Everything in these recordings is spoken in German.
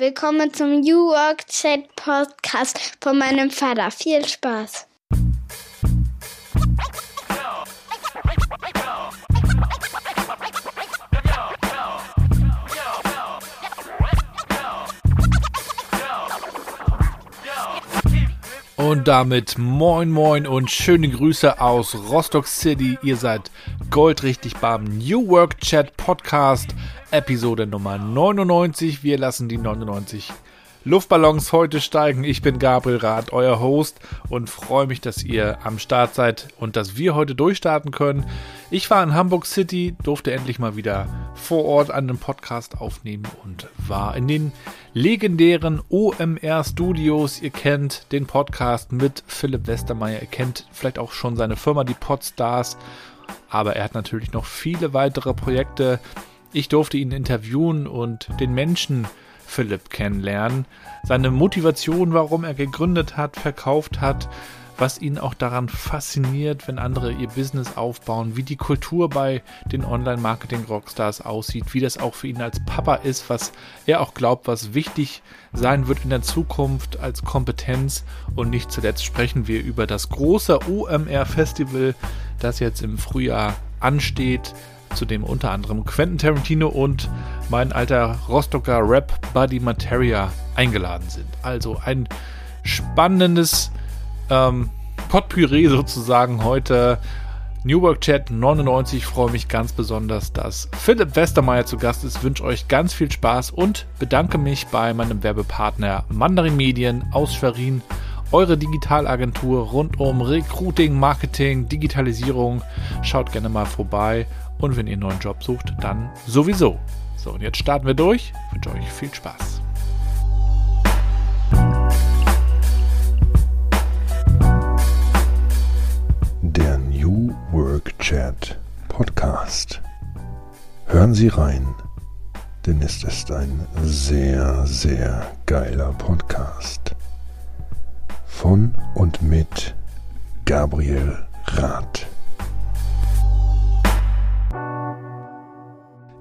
Willkommen zum New Work Chat Podcast von meinem Vater. Viel Spaß. Und damit moin moin und schöne Grüße aus Rostock City. Ihr seid goldrichtig beim New Work Chat Podcast, Episode Nummer 99. Wir lassen die 99 Luftballons heute steigen. Ich bin Gabriel Rath, euer Host und freue mich, dass ihr am Start seid und dass wir heute durchstarten können. Ich war in Hamburg City, durfte endlich mal wieder vor Ort einen Podcast aufnehmen und war in den legendären OMR Studios. Ihr kennt den Podcast mit Philipp Westermeier. Ihr kennt vielleicht auch schon seine Firma, die Podstars. Aber er hat natürlich noch viele weitere Projekte. Ich durfte ihn interviewen und den Menschen Philipp kennenlernen. Seine Motivation, warum er gegründet hat, verkauft hat, was ihn auch daran fasziniert, wenn andere ihr Business aufbauen, wie die Kultur bei den Online-Marketing-Rockstars aussieht, wie das auch für ihn als Papa ist, was er auch glaubt, was wichtig sein wird in der Zukunft als Kompetenz. Und nicht zuletzt sprechen wir über das große OMR-Festival, das jetzt im Frühjahr ansteht, zu dem unter anderem Quentin Tarantino und mein alter Rostocker Rap-Buddy Materia eingeladen sind. Also ein spannendes ähm, Potpüree sozusagen heute. New Work Chat 99. Ich freue mich ganz besonders, dass Philipp Westermeier zu Gast ist. Wünsche euch ganz viel Spaß und bedanke mich bei meinem Werbepartner Mandarin Medien aus Schwerin. Eure Digitalagentur rund um Recruiting, Marketing, Digitalisierung. Schaut gerne mal vorbei. Und wenn ihr einen neuen Job sucht, dann sowieso. So, und jetzt starten wir durch. Ich wünsche euch viel Spaß. Der New Work Chat Podcast. Hören Sie rein, denn es ist ein sehr, sehr geiler Podcast. Von und mit Gabriel Rath.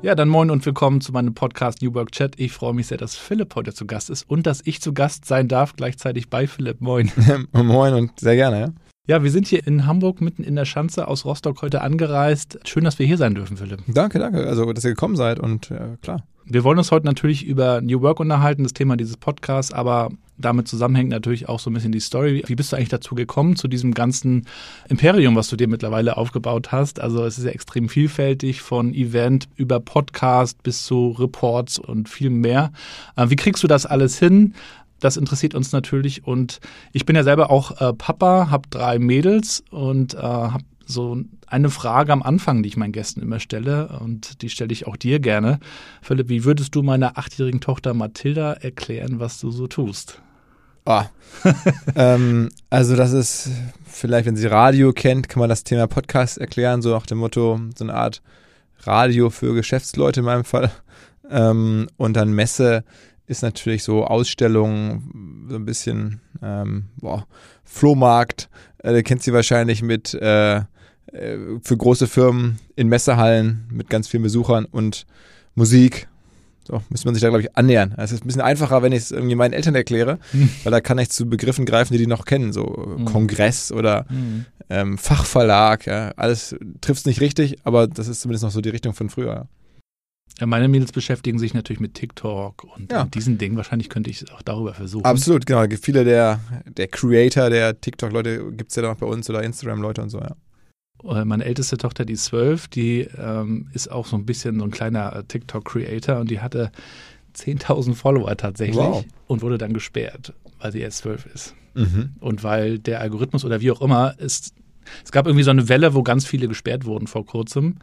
Ja, dann moin und willkommen zu meinem Podcast New Work Chat. Ich freue mich sehr, dass Philipp heute zu Gast ist und dass ich zu Gast sein darf, gleichzeitig bei Philipp. Moin. moin und sehr gerne, ja. Ja, wir sind hier in Hamburg mitten in der Schanze aus Rostock heute angereist. Schön, dass wir hier sein dürfen, Philipp. Danke, danke. Also, dass ihr gekommen seid und ja, klar. Wir wollen uns heute natürlich über New Work unterhalten, das Thema dieses Podcasts, aber damit zusammenhängt natürlich auch so ein bisschen die Story. Wie bist du eigentlich dazu gekommen, zu diesem ganzen Imperium, was du dir mittlerweile aufgebaut hast? Also es ist ja extrem vielfältig, von Event über Podcast bis zu Reports und viel mehr. Äh, wie kriegst du das alles hin? das interessiert uns natürlich. Und ich bin ja selber auch äh, Papa, habe drei Mädels und äh, habe so eine Frage am Anfang, die ich meinen Gästen immer stelle und die stelle ich auch dir gerne. Philipp, wie würdest du meiner achtjährigen Tochter Mathilda erklären, was du so tust? Oh. ähm, also das ist vielleicht, wenn sie Radio kennt, kann man das Thema Podcast erklären, so nach dem Motto, so eine Art Radio für Geschäftsleute in meinem Fall. Ähm, und dann Messe ist natürlich so Ausstellungen, so ein bisschen ähm, boah, Flohmarkt. Äh, kennt sie wahrscheinlich mit äh, äh, für große Firmen in Messehallen mit ganz vielen Besuchern und Musik. So, müsste man sich da, glaube ich, annähern. Es ist ein bisschen einfacher, wenn ich es irgendwie meinen Eltern erkläre, mhm. weil da kann ich zu Begriffen greifen, die die noch kennen, so mhm. Kongress oder mhm. ähm, Fachverlag. Ja. Alles trifft es nicht richtig, aber das ist zumindest noch so die Richtung von früher. Ja, meine Mädels beschäftigen sich natürlich mit TikTok und ja. diesen Dingen. Wahrscheinlich könnte ich es auch darüber versuchen. Absolut, genau. Viele der, der Creator, der TikTok-Leute gibt es ja noch bei uns oder Instagram-Leute und so, ja. Äh, meine älteste Tochter, die ist zwölf, die ähm, ist auch so ein bisschen so ein kleiner äh, TikTok-Creator und die hatte 10.000 Follower tatsächlich wow. und wurde dann gesperrt, weil sie erst zwölf ist. Mhm. Und weil der Algorithmus oder wie auch immer ist, es gab irgendwie so eine Welle, wo ganz viele gesperrt wurden vor kurzem.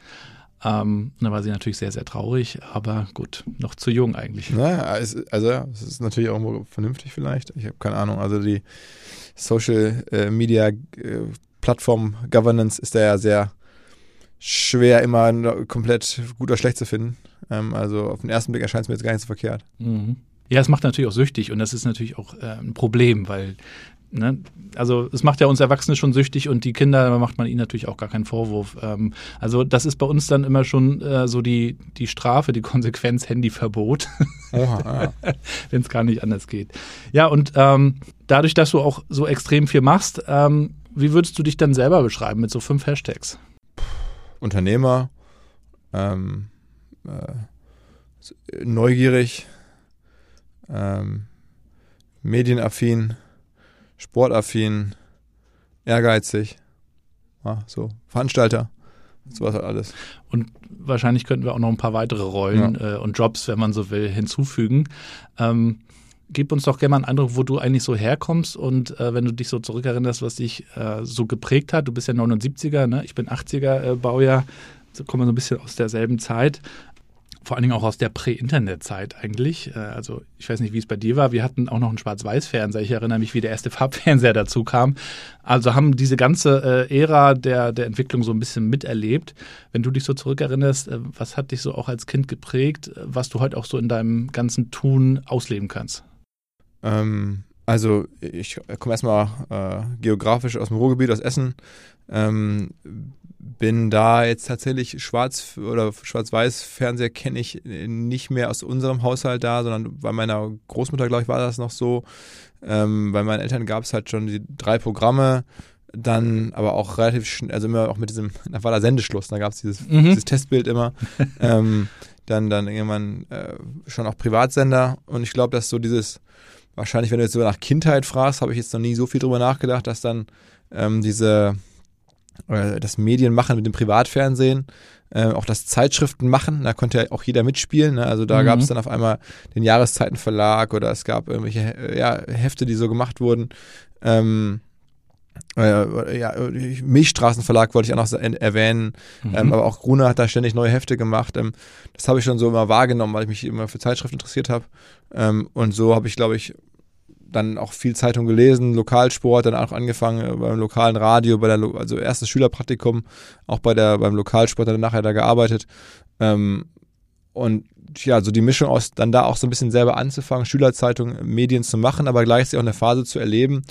Ähm, da war sie natürlich sehr, sehr traurig, aber gut, noch zu jung eigentlich. Naja, es, also ja, es ist natürlich auch vernünftig vielleicht. Ich habe keine Ahnung. Also die Social äh, Media äh, Plattform Governance ist da ja sehr schwer immer komplett gut oder schlecht zu finden. Ähm, also auf den ersten Blick erscheint es mir jetzt gar nicht so verkehrt. Mhm. Ja, es macht natürlich auch süchtig und das ist natürlich auch äh, ein Problem, weil ne, also es macht ja uns Erwachsene schon süchtig und die Kinder, da macht man ihnen natürlich auch gar keinen Vorwurf. Ähm, also das ist bei uns dann immer schon äh, so die, die Strafe, die Konsequenz, Handyverbot, ja. wenn es gar nicht anders geht. Ja, und ähm, dadurch, dass du auch so extrem viel machst, ähm, wie würdest du dich dann selber beschreiben mit so fünf Hashtags? Unternehmer, ähm, äh, neugierig, ähm, medienaffin, sportaffin, ehrgeizig, ja, so Veranstalter, sowas halt alles. Und wahrscheinlich könnten wir auch noch ein paar weitere Rollen ja. äh, und Jobs, wenn man so will, hinzufügen. Ähm, gib uns doch gerne mal einen Eindruck, wo du eigentlich so herkommst und äh, wenn du dich so zurückerinnerst, was dich äh, so geprägt hat. Du bist ja 79er, ne? ich bin 80er äh, Baujahr, so kommen wir so ein bisschen aus derselben Zeit vor allen Dingen auch aus der Prä-Internet-Zeit eigentlich. Äh, also ich weiß nicht, wie es bei dir war. Wir hatten auch noch einen Schwarz-Weiß-Fernseher. Ich erinnere mich, wie der erste Farbfernseher dazu kam. Also haben diese ganze äh, Ära der, der Entwicklung so ein bisschen miterlebt. Wenn du dich so zurückerinnerst, äh, was hat dich so auch als Kind geprägt, was du heute auch so in deinem ganzen Tun ausleben kannst? Ähm, also ich komme erstmal äh, geografisch aus dem Ruhrgebiet, aus Essen. Ähm, bin da jetzt tatsächlich schwarz oder schwarz-weiß Fernseher kenne ich nicht mehr aus unserem Haushalt da, sondern bei meiner Großmutter, glaube ich, war das noch so. Ähm, bei meinen Eltern gab es halt schon die drei Programme, dann aber auch relativ schnell, also immer auch mit diesem, da war der Sendeschluss, da gab es dieses, mhm. dieses, Testbild immer. ähm, dann, dann irgendwann äh, schon auch Privatsender und ich glaube, dass so dieses, wahrscheinlich, wenn du jetzt so nach Kindheit fragst, habe ich jetzt noch nie so viel drüber nachgedacht, dass dann ähm, diese äh, das Medienmachen mit dem Privatfernsehen, äh, auch das Zeitschriften machen, da konnte ja auch jeder mitspielen. Ne? Also da mhm. gab es dann auf einmal den Jahreszeitenverlag oder es gab irgendwelche äh, ja, Hefte, die so gemacht wurden. Ähm, äh, ja, Milchstraßenverlag wollte ich auch noch erwähnen, mhm. ähm, aber auch Gruner hat da ständig neue Hefte gemacht. Ähm, das habe ich schon so immer wahrgenommen, weil ich mich immer für Zeitschriften interessiert habe. Ähm, und so habe ich, glaube ich, dann auch viel Zeitung gelesen, Lokalsport, dann auch angefangen äh, beim lokalen Radio, bei der, also erstes Schülerpraktikum, auch bei der, beim Lokalsport, dann nachher da gearbeitet. Ähm, und ja, so die Mischung aus dann da auch so ein bisschen selber anzufangen, Schülerzeitung, Medien zu machen, aber gleichzeitig auch eine Phase zu erleben,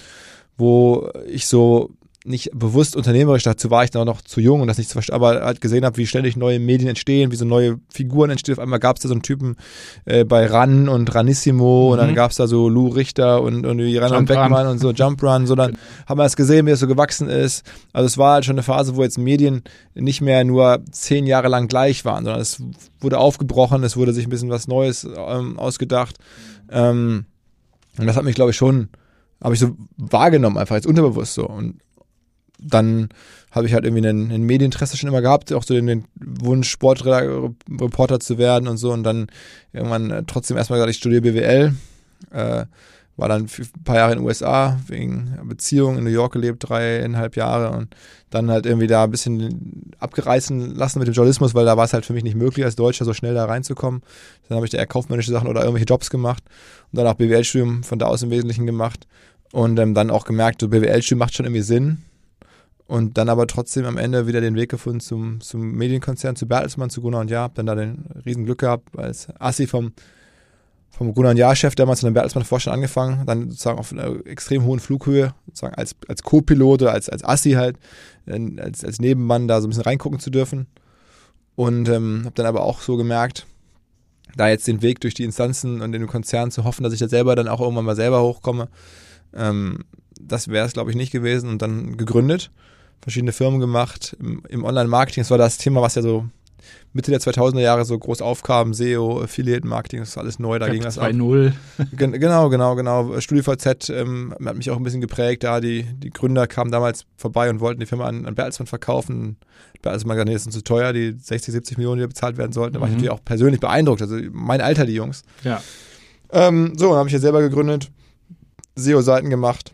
wo ich so nicht bewusst unternehmerisch, dazu war ich dann auch noch zu jung und das nicht zu verstehen, aber halt gesehen habe, wie ständig neue Medien entstehen, wie so neue Figuren entstehen. Auf einmal gab es da so einen Typen äh, bei Ran und Ranissimo mhm. und dann mhm. gab es da so Lou Richter und, und Ran Beckmann und so Jump Run, so dann haben wir das gesehen, wie es so gewachsen ist. Also es war halt schon eine Phase, wo jetzt Medien nicht mehr nur zehn Jahre lang gleich waren, sondern es wurde aufgebrochen, es wurde sich ein bisschen was Neues ähm, ausgedacht. Ähm, und das hat mich, glaube ich, schon habe ich so wahrgenommen, einfach jetzt unterbewusst so. Und dann habe ich halt irgendwie ein, ein Medieninteresse schon immer gehabt, auch so den, den Wunsch, Sportreporter zu werden und so. Und dann irgendwann äh, trotzdem erstmal gesagt, ich studiere BWL. Äh, war dann ein paar Jahre in den USA wegen Beziehungen in New York gelebt, dreieinhalb Jahre und dann halt irgendwie da ein bisschen abgereißen lassen mit dem Journalismus, weil da war es halt für mich nicht möglich, als Deutscher so schnell da reinzukommen. Dann habe ich da eher kaufmännische Sachen oder irgendwelche Jobs gemacht und dann auch BWL-Studium von da aus im Wesentlichen gemacht und ähm, dann auch gemerkt, so BWL-Studium macht schon irgendwie Sinn und dann aber trotzdem am Ende wieder den Weg gefunden zum, zum Medienkonzern, zu Bertelsmann, zu Gunnar und Jahr. Hab dann da den riesen Glück gehabt, als Assi vom, vom Gunnar und Jahr-Chef damals in der Bertelsmann-Vorstand angefangen, dann sozusagen auf einer extrem hohen Flughöhe, sozusagen als, als Co-Pilot oder als, als Assi halt, als, als Nebenmann da so ein bisschen reingucken zu dürfen. Und ähm, habe dann aber auch so gemerkt, da jetzt den Weg durch die Instanzen und den Konzern zu hoffen, dass ich da selber dann auch irgendwann mal selber hochkomme, ähm, das wäre es, glaube ich, nicht gewesen und dann gegründet verschiedene Firmen gemacht im, im Online-Marketing. Das war das Thema, was ja so Mitte der 2000er Jahre so groß aufkam, SEO, Affiliate Marketing, das ist alles neu, da Web ging das 2.0. Genau, genau, genau. StudiVZ ähm, hat mich auch ein bisschen geprägt, da die, die Gründer kamen damals vorbei und wollten die Firma an, an Bertelsmann verkaufen. Bertelsmann gesagt, nee, das sind zu teuer, die 60, 70 Millionen, die bezahlt werden sollten. Da war ich mhm. natürlich auch persönlich beeindruckt, also mein Alter, die Jungs. Ja. Ähm, so, dann habe ich ja selber gegründet, SEO-Seiten gemacht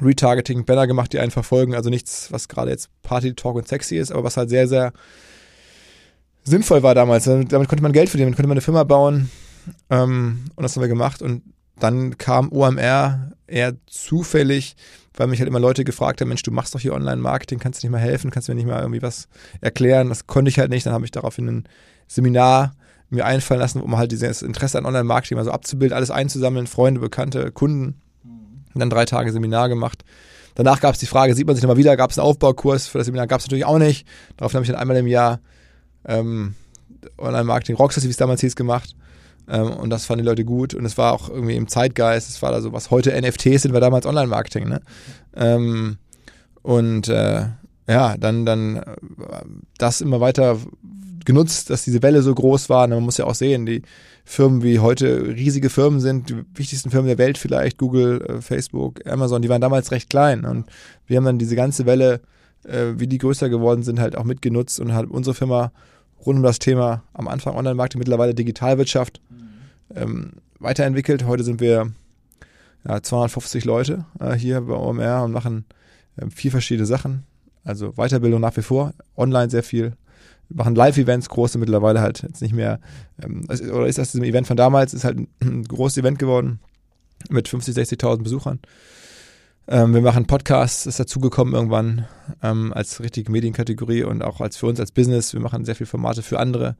Retargeting, Banner gemacht, die einen verfolgen. Also nichts, was gerade jetzt Party, Talk und sexy ist, aber was halt sehr, sehr sinnvoll war damals. Damit konnte man Geld verdienen, damit konnte man eine Firma bauen. Ähm, und das haben wir gemacht. Und dann kam OMR eher zufällig, weil mich halt immer Leute gefragt haben, Mensch, du machst doch hier Online-Marketing, kannst du nicht mal helfen, kannst du mir nicht mal irgendwie was erklären? Das konnte ich halt nicht. Dann habe ich daraufhin ein Seminar mir einfallen lassen, um halt dieses Interesse an Online-Marketing mal so abzubilden, alles einzusammeln, Freunde, Bekannte, Kunden Dann drei Tage Seminar gemacht. Danach gab es die Frage, sieht man sich nochmal wieder? Gab es einen Aufbaukurs für das Seminar? Gab es natürlich auch nicht. Daraufhin habe ich dann einmal im Jahr ähm, Online-Marketing Rockstars, wie es damals hieß, gemacht. Ähm, und das fanden die Leute gut. Und es war auch irgendwie im Zeitgeist. Es war da so, was heute NFTs sind, war damals Online-Marketing. Ne? Ähm, und äh, ja, dann, dann äh, das immer weiter genutzt, dass diese Welle so groß war. Und man muss ja auch sehen, die Firmen wie heute riesige Firmen sind, die wichtigsten Firmen der Welt vielleicht, Google, äh, Facebook, Amazon, die waren damals recht klein. Und wir haben dann diese ganze Welle, äh, wie die größer geworden sind, halt auch mitgenutzt und hat unsere Firma rund um das Thema am Anfang Online-Marketing, mittlerweile Digitalwirtschaft ähm, weiterentwickelt. Heute sind wir ja, 250 Leute äh, hier bei OMR und machen äh, vier verschiedene Sachen. Also Weiterbildung nach wie vor, online sehr viel, machen Live-Events, große mittlerweile halt jetzt nicht mehr, ähm, oder ist das ein Event von damals, ist halt ein großes Event geworden mit 50, 60.000 Besuchern. Ähm, wir machen Podcasts, ist dazugekommen irgendwann ähm, als richtige Medienkategorie und auch als für uns als Business. Wir machen sehr viele Formate für andere.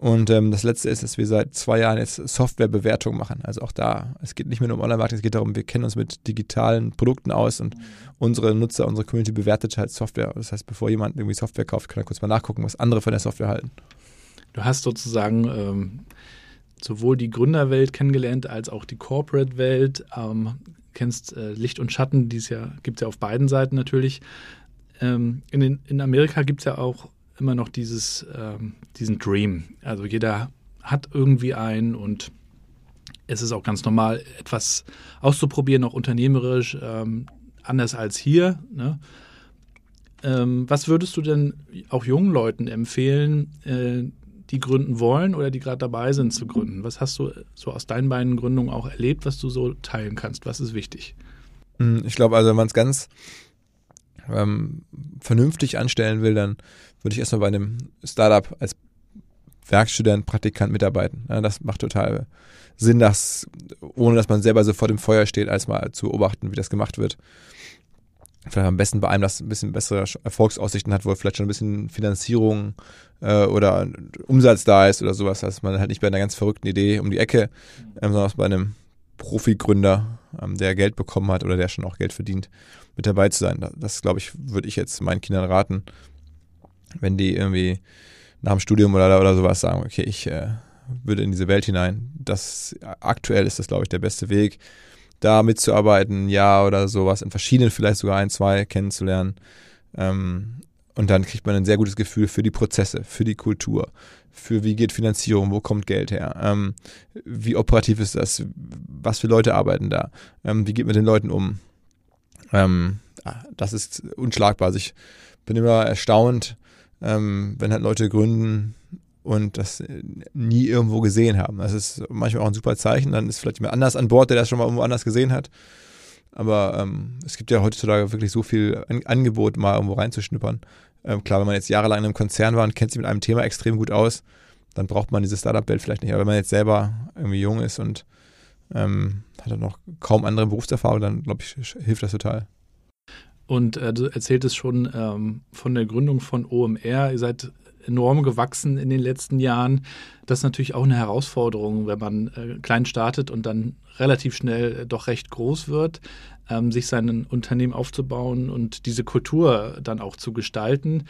Und ähm, das letzte ist, dass wir seit zwei Jahren jetzt Softwarebewertung machen. Also auch da, es geht nicht mehr nur um Online-Marketing, es geht darum, wir kennen uns mit digitalen Produkten aus und unsere Nutzer, unsere Community bewertet halt Software. Das heißt, bevor jemand irgendwie Software kauft, kann er kurz mal nachgucken, was andere von der Software halten. Du hast sozusagen ähm, sowohl die Gründerwelt kennengelernt als auch die Corporate-Welt. Ähm, kennst äh, Licht und Schatten, die es ja gibt es ja auf beiden Seiten natürlich. Ähm, in, den, in Amerika gibt es ja auch immer noch dieses, ähm, diesen Dream. Also jeder hat irgendwie einen und es ist auch ganz normal, etwas auszuprobieren, auch unternehmerisch, ähm, anders als hier. Ne? Ähm, was würdest du denn auch jungen Leuten empfehlen, äh, die gründen wollen oder die gerade dabei sind zu gründen? Was hast du so aus deinen beiden Gründungen auch erlebt, was du so teilen kannst? Was ist wichtig? Hm, ich glaube, also wenn man es ganz ähm, vernünftig anstellen will, dann würde ich erstmal bei einem Startup als Werkstudent, Praktikant mitarbeiten. Ja, das macht total Sinn, dass, ohne dass man selber so vor dem Feuer steht, als mal zu beobachten, wie das gemacht wird. Vielleicht am besten bei einem, das ein bisschen bessere Erfolgsaussichten hat, wo vielleicht schon ein bisschen Finanzierung äh, oder Umsatz da ist oder sowas, dass man halt nicht bei einer ganz verrückten Idee um die Ecke, ähm, sondern bei einem Profi-Gründer, ähm, der Geld bekommen hat oder der schon auch Geld verdient, mit dabei zu sein. Das, glaube ich, würde ich jetzt meinen Kindern raten, wenn die irgendwie nach dem Studium oder, oder sowas sagen, okay, ich äh, würde in diese Welt hinein. Das aktuell ist das, glaube ich, der beste Weg, da mitzuarbeiten, ja oder sowas, in verschiedenen, vielleicht sogar ein, zwei kennenzulernen. Ähm, und dann kriegt man ein sehr gutes Gefühl für die Prozesse, für die Kultur, für wie geht Finanzierung, wo kommt Geld her, ähm, wie operativ ist das, was für Leute arbeiten da, ähm, wie geht man den Leuten um. Ähm, ah, das ist unschlagbar. Also ich bin immer erstaunt, ähm, wenn halt Leute gründen und das nie irgendwo gesehen haben. Das ist manchmal auch ein super Zeichen. Dann ist vielleicht jemand anders an Bord, der das schon mal irgendwo anders gesehen hat. Aber ähm, es gibt ja heutzutage wirklich so viel An Angebot, mal irgendwo reinzuschnuppern. Ähm, klar, wenn man jetzt jahrelang in einem Konzern war und kennt sich mit einem Thema extrem gut aus, dann braucht man diese Startup-Welt vielleicht nicht. Aber wenn man jetzt selber irgendwie jung ist und ähm, hat dann noch kaum andere Berufserfahrung, dann glaube ich, hilft das total. Und äh, du erzähltest schon ähm, von der Gründung von OMR. Ihr seid enorm gewachsen in den letzten Jahren. Das ist natürlich auch eine Herausforderung, wenn man äh, klein startet und dann relativ schnell äh, doch recht groß wird, ähm, sich sein Unternehmen aufzubauen und diese Kultur dann auch zu gestalten.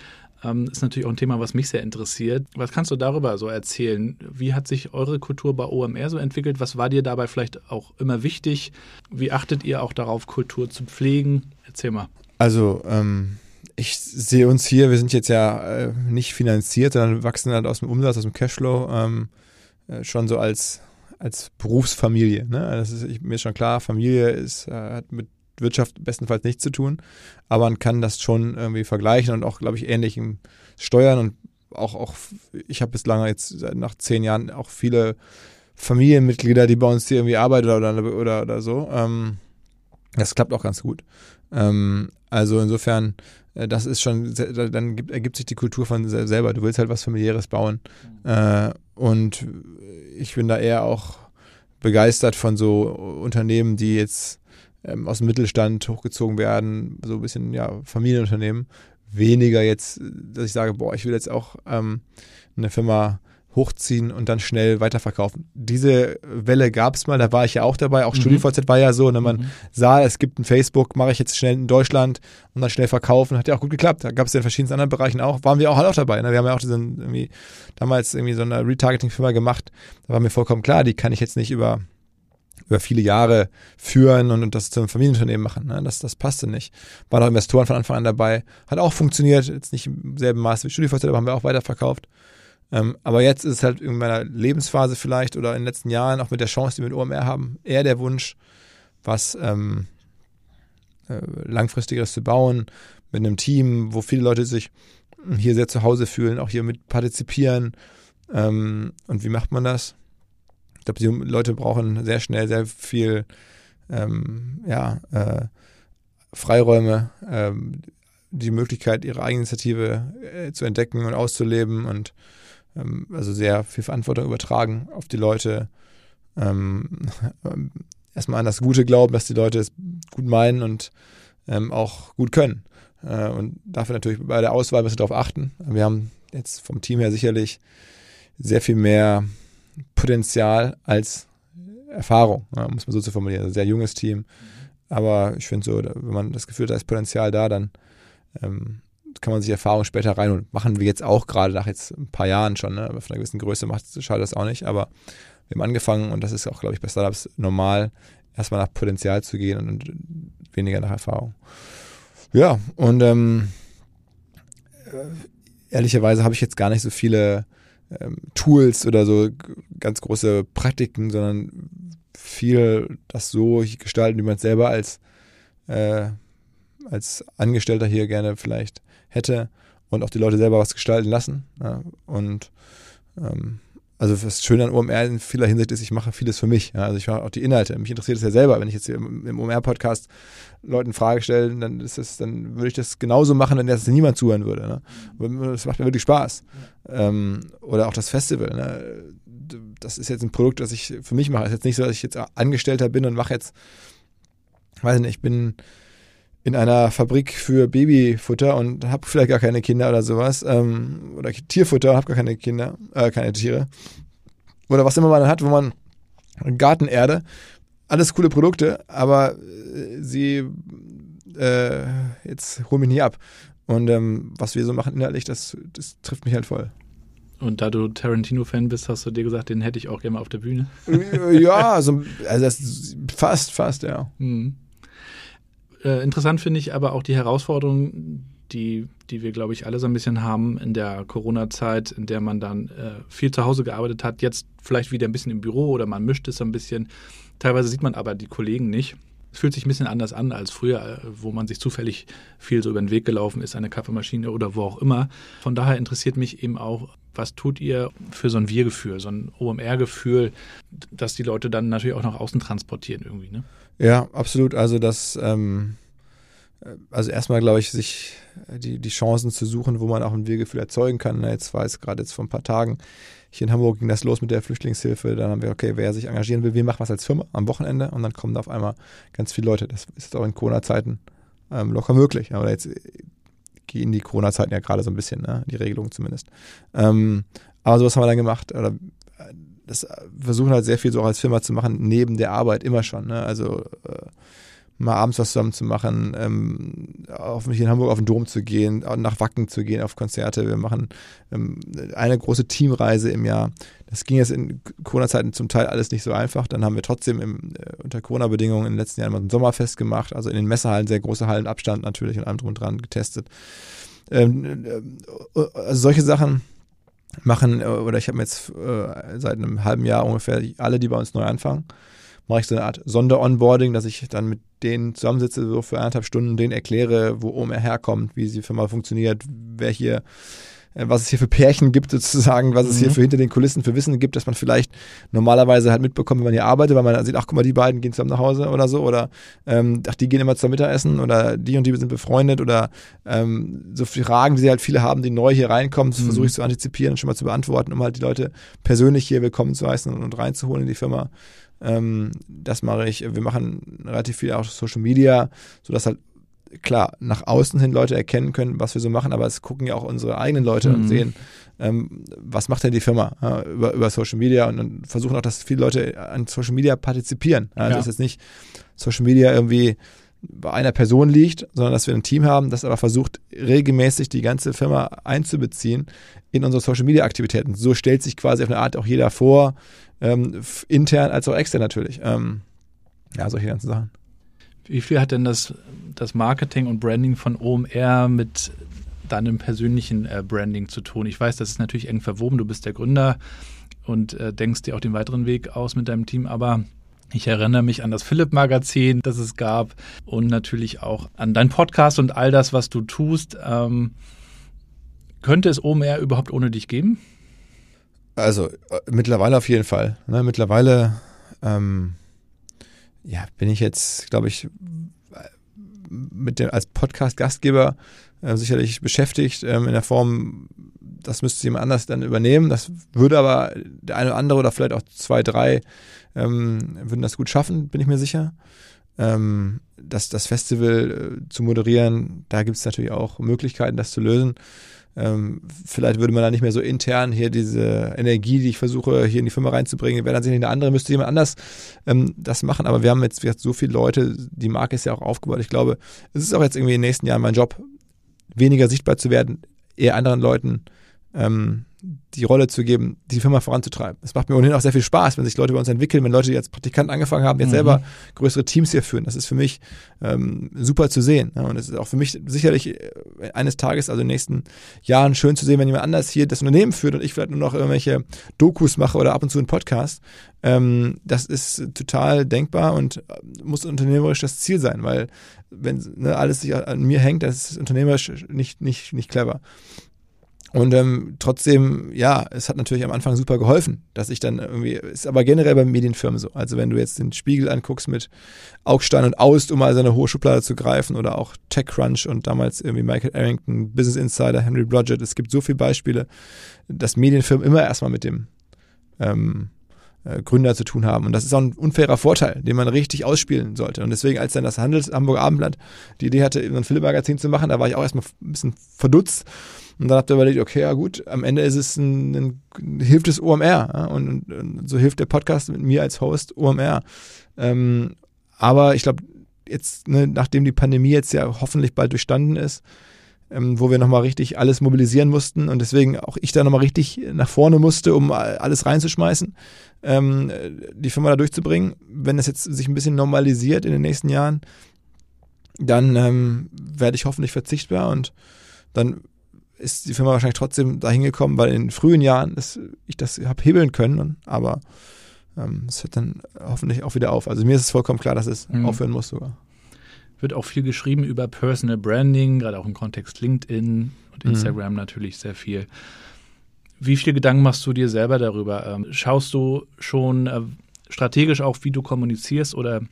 Ähm, ist natürlich auch ein Thema, was mich sehr interessiert. Was kannst du darüber so erzählen? Wie hat sich eure Kultur bei OMR so entwickelt? Was war dir dabei vielleicht auch immer wichtig? Wie achtet ihr auch darauf, Kultur zu pflegen? Erzähl mal. Also, ähm, ich sehe uns hier, wir sind jetzt ja äh, nicht finanziert, sondern wachsen halt aus dem Umsatz, aus dem Cashflow, ähm, äh, schon so als, als Berufsfamilie. Ne? Das ist ich, mir ist schon klar, Familie ist, äh, hat mit Wirtschaft bestenfalls nichts zu tun, aber man kann das schon irgendwie vergleichen und auch, glaube ich, ähnlich Steuern und auch, auch ich habe bislang jetzt nach zehn Jahren auch viele Familienmitglieder, die bei uns hier irgendwie arbeiten oder, oder, oder so. Ähm, das klappt auch ganz gut. Ähm, also insofern, äh, das ist schon, dann gibt, ergibt sich die Kultur von selber. Du willst halt was familiäres bauen. Mhm. Äh, und ich bin da eher auch begeistert von so Unternehmen, die jetzt ähm, aus dem Mittelstand hochgezogen werden, so ein bisschen, ja, Familienunternehmen. Weniger jetzt, dass ich sage, boah, ich will jetzt auch ähm, eine Firma hochziehen und dann schnell weiterverkaufen. Diese Welle gab es mal, da war ich ja auch dabei. Auch Mhm. StudiVZ war ja so, ne, man Mhm. sah, es gibt ein Facebook, mache ich jetzt schnell in Deutschland und dann schnell verkaufen. Hat ja auch gut geklappt. Da gab es ja in verschiedenen anderen Bereichen auch. Waren wir auch halt auch dabei. Ne? Wir haben ja auch diesen, irgendwie, damals irgendwie so eine Retargeting-Firma gemacht. Da war mir vollkommen klar, die kann ich jetzt nicht über über viele Jahre führen und, und das zum Familienunternehmen machen. Ne? Das, das passte nicht. Waren auch Investoren von Anfang an dabei. Hat auch funktioniert, jetzt nicht im selben Maße wie StudiVZ, aber haben wir auch weiterverkauft. Ähm, aber jetzt ist es halt in meiner Lebensphase vielleicht oder in den letzten Jahren, auch mit der Chance, die wir mit OMR haben, eher der Wunsch, was ähm, äh, langfristigeres zu bauen, mit einem Team, wo viele Leute sich hier sehr zu Hause fühlen, auch hier mit partizipieren. Ähm, und wie macht man das? Ich glaube, die Leute brauchen sehr schnell sehr viel ähm, ja, äh, Freiräume, ähm, die Möglichkeit, ihre Eigeninitiative äh, zu entdecken und auszuleben und ähm, also sehr viel Verantwortung übertragen auf die Leute. Ähm, erstmal an das Gute glauben, dass die Leute es gut meinen und ähm, auch gut können. Äh, und dafür natürlich bei der Auswahl müssen wir darauf achten. Wir haben jetzt vom Team her sicherlich sehr viel mehr Potenzial als Erfahrung, ja, muss man so zu formulieren. Also sehr junges Team. Aber ich finde so, wenn man das Gefühl hat, da ist Potenzial da, dann ähm, kann man sich Erfahrung später reinholen. Machen wir jetzt auch gerade nach jetzt ein paar Jahren schon, ne? aber von einer gewissen Größe macht schadet das auch nicht. Aber wir haben angefangen und das ist auch, glaube ich, bei Startups normal, erstmal nach Potenzial zu gehen und, und weniger nach Erfahrung. Ja, und ähm, ehrlicherweise habe ich jetzt gar nicht so viele ähm, Tools oder so ganz große Praktiken, sondern viel das so gestalten, wie man es selber als, äh, als Angestellter hier gerne vielleicht hätte und auch die Leute selber was gestalten lassen. Ja. Und ähm, also das Schöne an OMR in vieler Hinsicht ist, ich mache vieles für mich. Ja. Also ich mache auch die Inhalte. Mich interessiert es ja selber. Wenn ich jetzt hier im, im OMR-Podcast Leuten Frage stelle, dann ist das, dann würde ich das genauso machen, wenn das niemand zuhören würde. Ne. Das macht mir wirklich Spaß. Ähm, oder auch das Festival. Ne. Das ist jetzt ein Produkt, das ich für mich mache. Es ist jetzt nicht so, dass ich jetzt Angestellter bin und mache jetzt, weiß nicht, ich bin in einer Fabrik für Babyfutter und habe vielleicht gar keine Kinder oder sowas. Ähm, oder Tierfutter und habe gar keine Kinder, äh, keine Tiere. Oder was immer man hat, wo man Gartenerde, alles coole Produkte, aber äh, sie äh, jetzt hol mich nie ab. Und ähm, was wir so machen inhaltlich, das, das trifft mich halt voll. Und da du Tarantino-Fan bist, hast du dir gesagt, den hätte ich auch gerne mal auf der Bühne. ja, also, also das fast, fast, ja. Mhm. Äh, interessant finde ich aber auch die Herausforderung, die, die wir, glaube ich, alle so ein bisschen haben in der Corona-Zeit, in der man dann äh, viel zu Hause gearbeitet hat, jetzt vielleicht wieder ein bisschen im Büro oder man mischt es so ein bisschen. Teilweise sieht man aber die Kollegen nicht. Es fühlt sich ein bisschen anders an als früher, wo man sich zufällig viel so über den Weg gelaufen ist, eine Kaffeemaschine oder wo auch immer. Von daher interessiert mich eben auch, was tut ihr für so ein Wir-Gefühl, so ein OMR-Gefühl, dass die Leute dann natürlich auch nach außen transportieren irgendwie, ne? Ja, absolut. Also das, ähm, also erstmal glaube ich, sich die, die Chancen zu suchen, wo man auch ein Wir-Gefühl erzeugen kann. Jetzt war es gerade jetzt vor ein paar Tagen hier in Hamburg ging das los mit der Flüchtlingshilfe. Dann haben wir, okay, wer sich engagieren will, wir machen was als Firma am Wochenende und dann kommen da auf einmal ganz viele Leute. Das ist auch in Corona-Zeiten ähm, locker möglich. Aber jetzt gehen die Corona-Zeiten ja gerade so ein bisschen, ne? die Regelung zumindest. Ähm, aber sowas haben wir dann gemacht. Oder das versuchen halt sehr viel so auch als Firma zu machen, neben der Arbeit immer schon. Ne? Also äh, mal abends was zusammen zu machen, ähm, auf, hier in Hamburg auf den Dom zu gehen, nach Wacken zu gehen, auf Konzerte. Wir machen ähm, eine große Teamreise im Jahr. Das ging jetzt in Corona-Zeiten zum Teil alles nicht so einfach. Dann haben wir trotzdem im, äh, unter Corona-Bedingungen in den letzten Jahren mal ein Sommerfest gemacht, also in den Messehallen sehr große Hallenabstand natürlich und allem drum und dran getestet. Ähm, äh, also solche Sachen machen, oder ich habe mir jetzt äh, seit einem halben Jahr ungefähr alle, die bei uns neu anfangen, mache ich so eine Art Sonder-Onboarding, dass ich dann mit denen zusammensitze, so für eineinhalb Stunden, denen erkläre, wo OMR herkommt, wie die Firma funktioniert, wer hier, was es hier für Pärchen gibt sozusagen, was mhm. es hier für hinter den Kulissen für Wissen gibt, dass man vielleicht normalerweise halt mitbekommt, wenn man hier arbeitet, weil man sieht, ach guck mal, die beiden gehen zusammen nach Hause oder so, oder ähm, ach, die gehen immer zum Mittagessen oder die und die sind befreundet oder ähm, so Fragen, die sie halt viele haben, die neu hier reinkommen, das mhm. versuche ich zu antizipieren und schon mal zu beantworten, um halt die Leute persönlich hier willkommen zu heißen und, und reinzuholen in die Firma. Ähm, das mache ich. Wir machen relativ viel auch Social Media, sodass halt klar, nach außen hin Leute erkennen können, was wir so machen, aber es gucken ja auch unsere eigenen Leute und Mhm. sehen, ähm, was macht denn die Firma ja, über, über Social Media und, und versuchen auch, dass viele Leute an Social Media partizipieren. Ja, Ja. Dass jetzt nicht Social Media irgendwie bei einer Person liegt, sondern dass wir ein Team haben, das aber versucht, regelmäßig die ganze Firma einzubeziehen in unsere Social Media Aktivitäten. So stellt sich quasi auf eine Art auch jeder vor, ähm, intern als auch extern natürlich. Ähm, ja, solche ganzen Sachen. Wie viel hat denn das, das Marketing und Branding von OMR mit deinem persönlichen äh, Branding zu tun? Ich weiß, das ist natürlich eng verwoben. Du bist der Gründer und äh, denkst dir auch den weiteren Weg aus mit deinem Team, aber ich erinnere mich an das Philipp-Magazin, das es gab und natürlich auch an deinen Podcast und all das, was du tust. Ähm, könnte es OMR überhaupt ohne dich geben? Also äh, mittlerweile auf jeden Fall. Ne? Mittlerweile ähm, ja, bin ich jetzt, glaube ich, mit dem als Podcast-Gastgeber äh, sicherlich beschäftigt ähm, in der Form, das müsste jemand anders dann übernehmen. Das würde aber der eine oder andere oder vielleicht auch zwei, drei ähm, würden das gut schaffen, bin ich mir sicher. Ähm, das, das Festival äh, zu moderieren, da gibt es natürlich auch Möglichkeiten, das zu lösen. Ähm, vielleicht würde man da nicht mehr so intern hier diese Energie, die ich versuche, hier in die Firma reinzubringen, wäre dann sicherlich eine andere, müsste jemand anders ähm, das machen. Aber wir haben jetzt, haben so viele Leute, die Marke ist ja auch aufgebaut. Ich glaube, es ist auch jetzt irgendwie in den nächsten Jahren mein Job, weniger sichtbar zu werden, eher anderen Leuten ähm, die Rolle zu geben, die Firma voranzutreiben. Es macht mir ohnehin auch sehr viel Spaß, wenn sich Leute bei uns entwickeln, wenn Leute, die als Praktikanten angefangen haben, jetzt Mhm. selber größere Teams hier führen. Das ist für mich ähm, super zu sehen. Ja, und es ist auch für mich sicherlich äh, eines Tages, also in den nächsten Jahren, schön zu sehen, wenn jemand anders hier das Unternehmen führt und ich vielleicht nur noch irgendwelche Dokus mache oder ab und zu einen Podcast. Ähm, das ist total denkbar und äh, muss unternehmerisch das Ziel sein, weil wenn ne, alles sich an mir hängt, das ist unternehmerisch nicht, nicht, nicht clever. Und ähm, trotzdem, ja, es hat natürlich am Anfang super geholfen, dass ich dann irgendwie, ist aber generell bei Medienfirmen so. Also wenn du jetzt den Spiegel anguckst mit Augstein und Aust, um mal seine hohe Schublade zu greifen, oder auch TechCrunch und damals irgendwie Michael Arrington, Business Insider, Henry Blodgett, es gibt so viele Beispiele, dass Medienfirmen immer erstmal mit dem ähm, äh, Gründer zu tun haben. Und das ist auch ein unfairer Vorteil, den man richtig ausspielen sollte. Und deswegen, als dann das Handels Hamburger Abendblatt die Idee hatte, so ein Philipp-Magazin zu machen, da war ich auch erstmal ein bisschen verdutzt. Und dann habt ihr überlegt, okay, ja gut, am Ende ist es ein, ein hilft es OMR ja? und, und, und so hilft der Podcast mit mir als Host OMR. Ähm, aber ich glaube, jetzt, ne, nachdem die Pandemie jetzt ja hoffentlich bald durchstanden ist, ähm, wo wir nochmal richtig alles mobilisieren mussten und deswegen auch ich da nochmal richtig nach vorne musste, um alles reinzuschmeißen, ähm, die Firma da durchzubringen. Wenn das jetzt sich ein bisschen normalisiert in den nächsten Jahren, dann ähm, werde ich hoffentlich verzichtbar und dann ist die Firma wahrscheinlich trotzdem dahin gekommen, weil in den frühen Jahren ist, ich das habe hebeln können, und, aber ähm, es hört dann hoffentlich auch wieder auf. Also mir ist es vollkommen klar, dass es Mhm. aufhören muss sogar. Wird auch viel geschrieben über Personal Branding, gerade auch im Kontext LinkedIn und Mhm. Instagram natürlich sehr viel. Wie viele Gedanken machst du dir selber darüber? Ähm, Schaust du schon äh, strategisch auch, wie du kommunizierst oder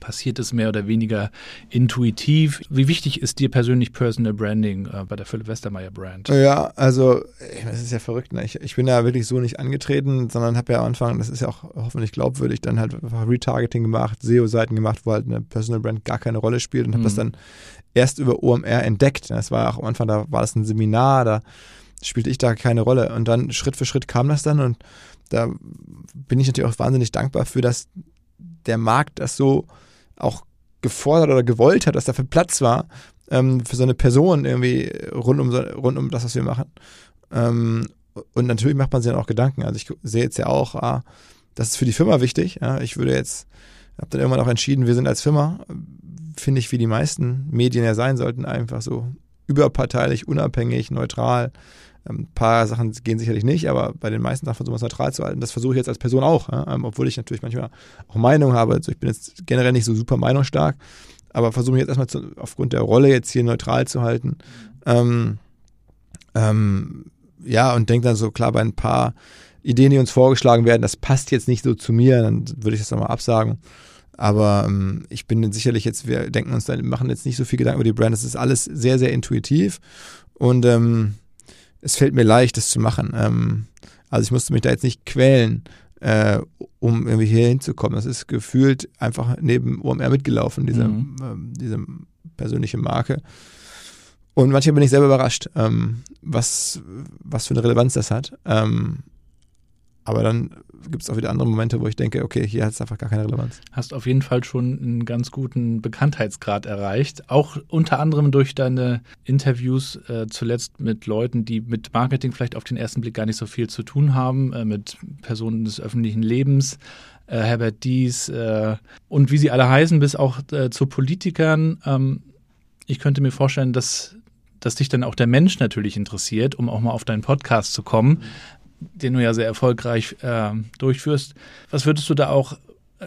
passiert es mehr oder weniger intuitiv? Wie wichtig ist dir persönlich Personal Branding äh, bei der Philipp Westermeier Brand? Ja, also das ist ja verrückt. Ne? Ich, ich bin ja wirklich so nicht angetreten, sondern habe ja am Anfang, das ist ja auch hoffentlich glaubwürdig, dann halt einfach Retargeting gemacht, SEO-Seiten gemacht, wo halt eine Personal Brand gar keine Rolle spielt und habe Mhm. das dann erst über OMR entdeckt. Das war auch am Anfang, da war das ein Seminar, da spielte ich da keine Rolle. Und dann Schritt für Schritt kam das dann und da bin ich natürlich auch wahnsinnig dankbar für, dass der Markt das so auch gefordert oder gewollt hat, dass dafür Platz war ähm, für so eine Person irgendwie rund um, rund um das, was wir machen. Ähm, und natürlich macht man sich dann auch Gedanken. Also ich sehe jetzt ja auch, ah, das ist für die Firma wichtig. Ja, ich würde jetzt, habe dann irgendwann auch entschieden, wir sind als Firma, finde ich, wie die meisten Medien ja sein sollten, einfach so überparteilich, unabhängig, neutral. Ein paar Sachen gehen sicherlich nicht, aber bei den meisten Sachen versuchen wir es neutral zu halten. Das versuche ich jetzt als Person auch, ja? ähm, obwohl ich natürlich manchmal auch Meinung habe. Also ich bin jetzt generell nicht so super meinungsstark, aber versuche mich jetzt erstmal zu, aufgrund der Rolle jetzt hier neutral zu halten. Ähm, ähm, ja, und denke dann so, klar, bei ein paar Ideen, die uns vorgeschlagen werden, das passt jetzt nicht so zu mir, dann würde ich das nochmal absagen. Aber ähm, ich bin sicherlich jetzt, wir denken uns dann, machen jetzt nicht so viel Gedanken über die Brand. Das ist alles sehr, sehr intuitiv und ähm, es fällt mir leicht, das zu machen. Ähm, also ich musste mich da jetzt nicht quälen, äh, um irgendwie hier hinzukommen. Das ist gefühlt einfach neben OMR mitgelaufen, diese, Mhm. ähm, diese persönliche Marke. Und manchmal bin ich selber überrascht, ähm, was, was für eine Relevanz das hat. Ähm, aber dann gibt es auch wieder andere Momente, wo ich denke, okay, hier hat es einfach gar keine Relevanz. Hast auf jeden Fall schon einen ganz guten Bekanntheitsgrad erreicht. Auch unter anderem durch deine Interviews äh, zuletzt mit Leuten, die mit Marketing vielleicht auf den ersten Blick gar nicht so viel zu tun haben, äh, mit Personen des öffentlichen Lebens, äh, Herbert Dies äh, und wie sie alle heißen, bis auch äh, zu Politikern. Ähm, ich könnte mir vorstellen, dass dass dich dann auch der Mensch natürlich interessiert, um auch mal auf deinen Podcast zu kommen, den du ja sehr erfolgreich äh, durchführst. Was würdest du da auch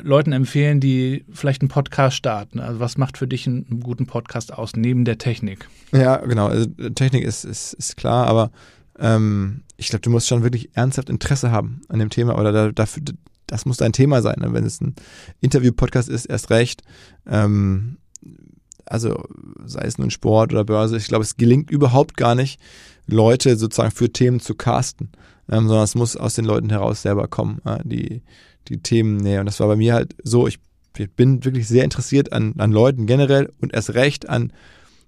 Leuten empfehlen, die vielleicht einen Podcast starten? Also was macht für dich einen, guten Podcast aus, neben der Technik? Ja, genau. Also Technik ist, ist, ist klar, aber ähm, ich glaube, du musst schon wirklich ernsthaft Interesse haben an dem Thema oder da, dafür, das muss dein Thema sein. Ne? Wenn es ein Interview-Podcast ist, erst recht. Ähm, also sei es nun Sport oder Börse, ich glaube, es gelingt überhaupt gar nicht, Leute sozusagen für Themen zu casten, ähm, sondern es muss aus den Leuten heraus selber kommen, äh, die, die Themen näher. Und das war bei mir halt so, ich, ich bin wirklich sehr interessiert an, an Leuten generell und erst recht an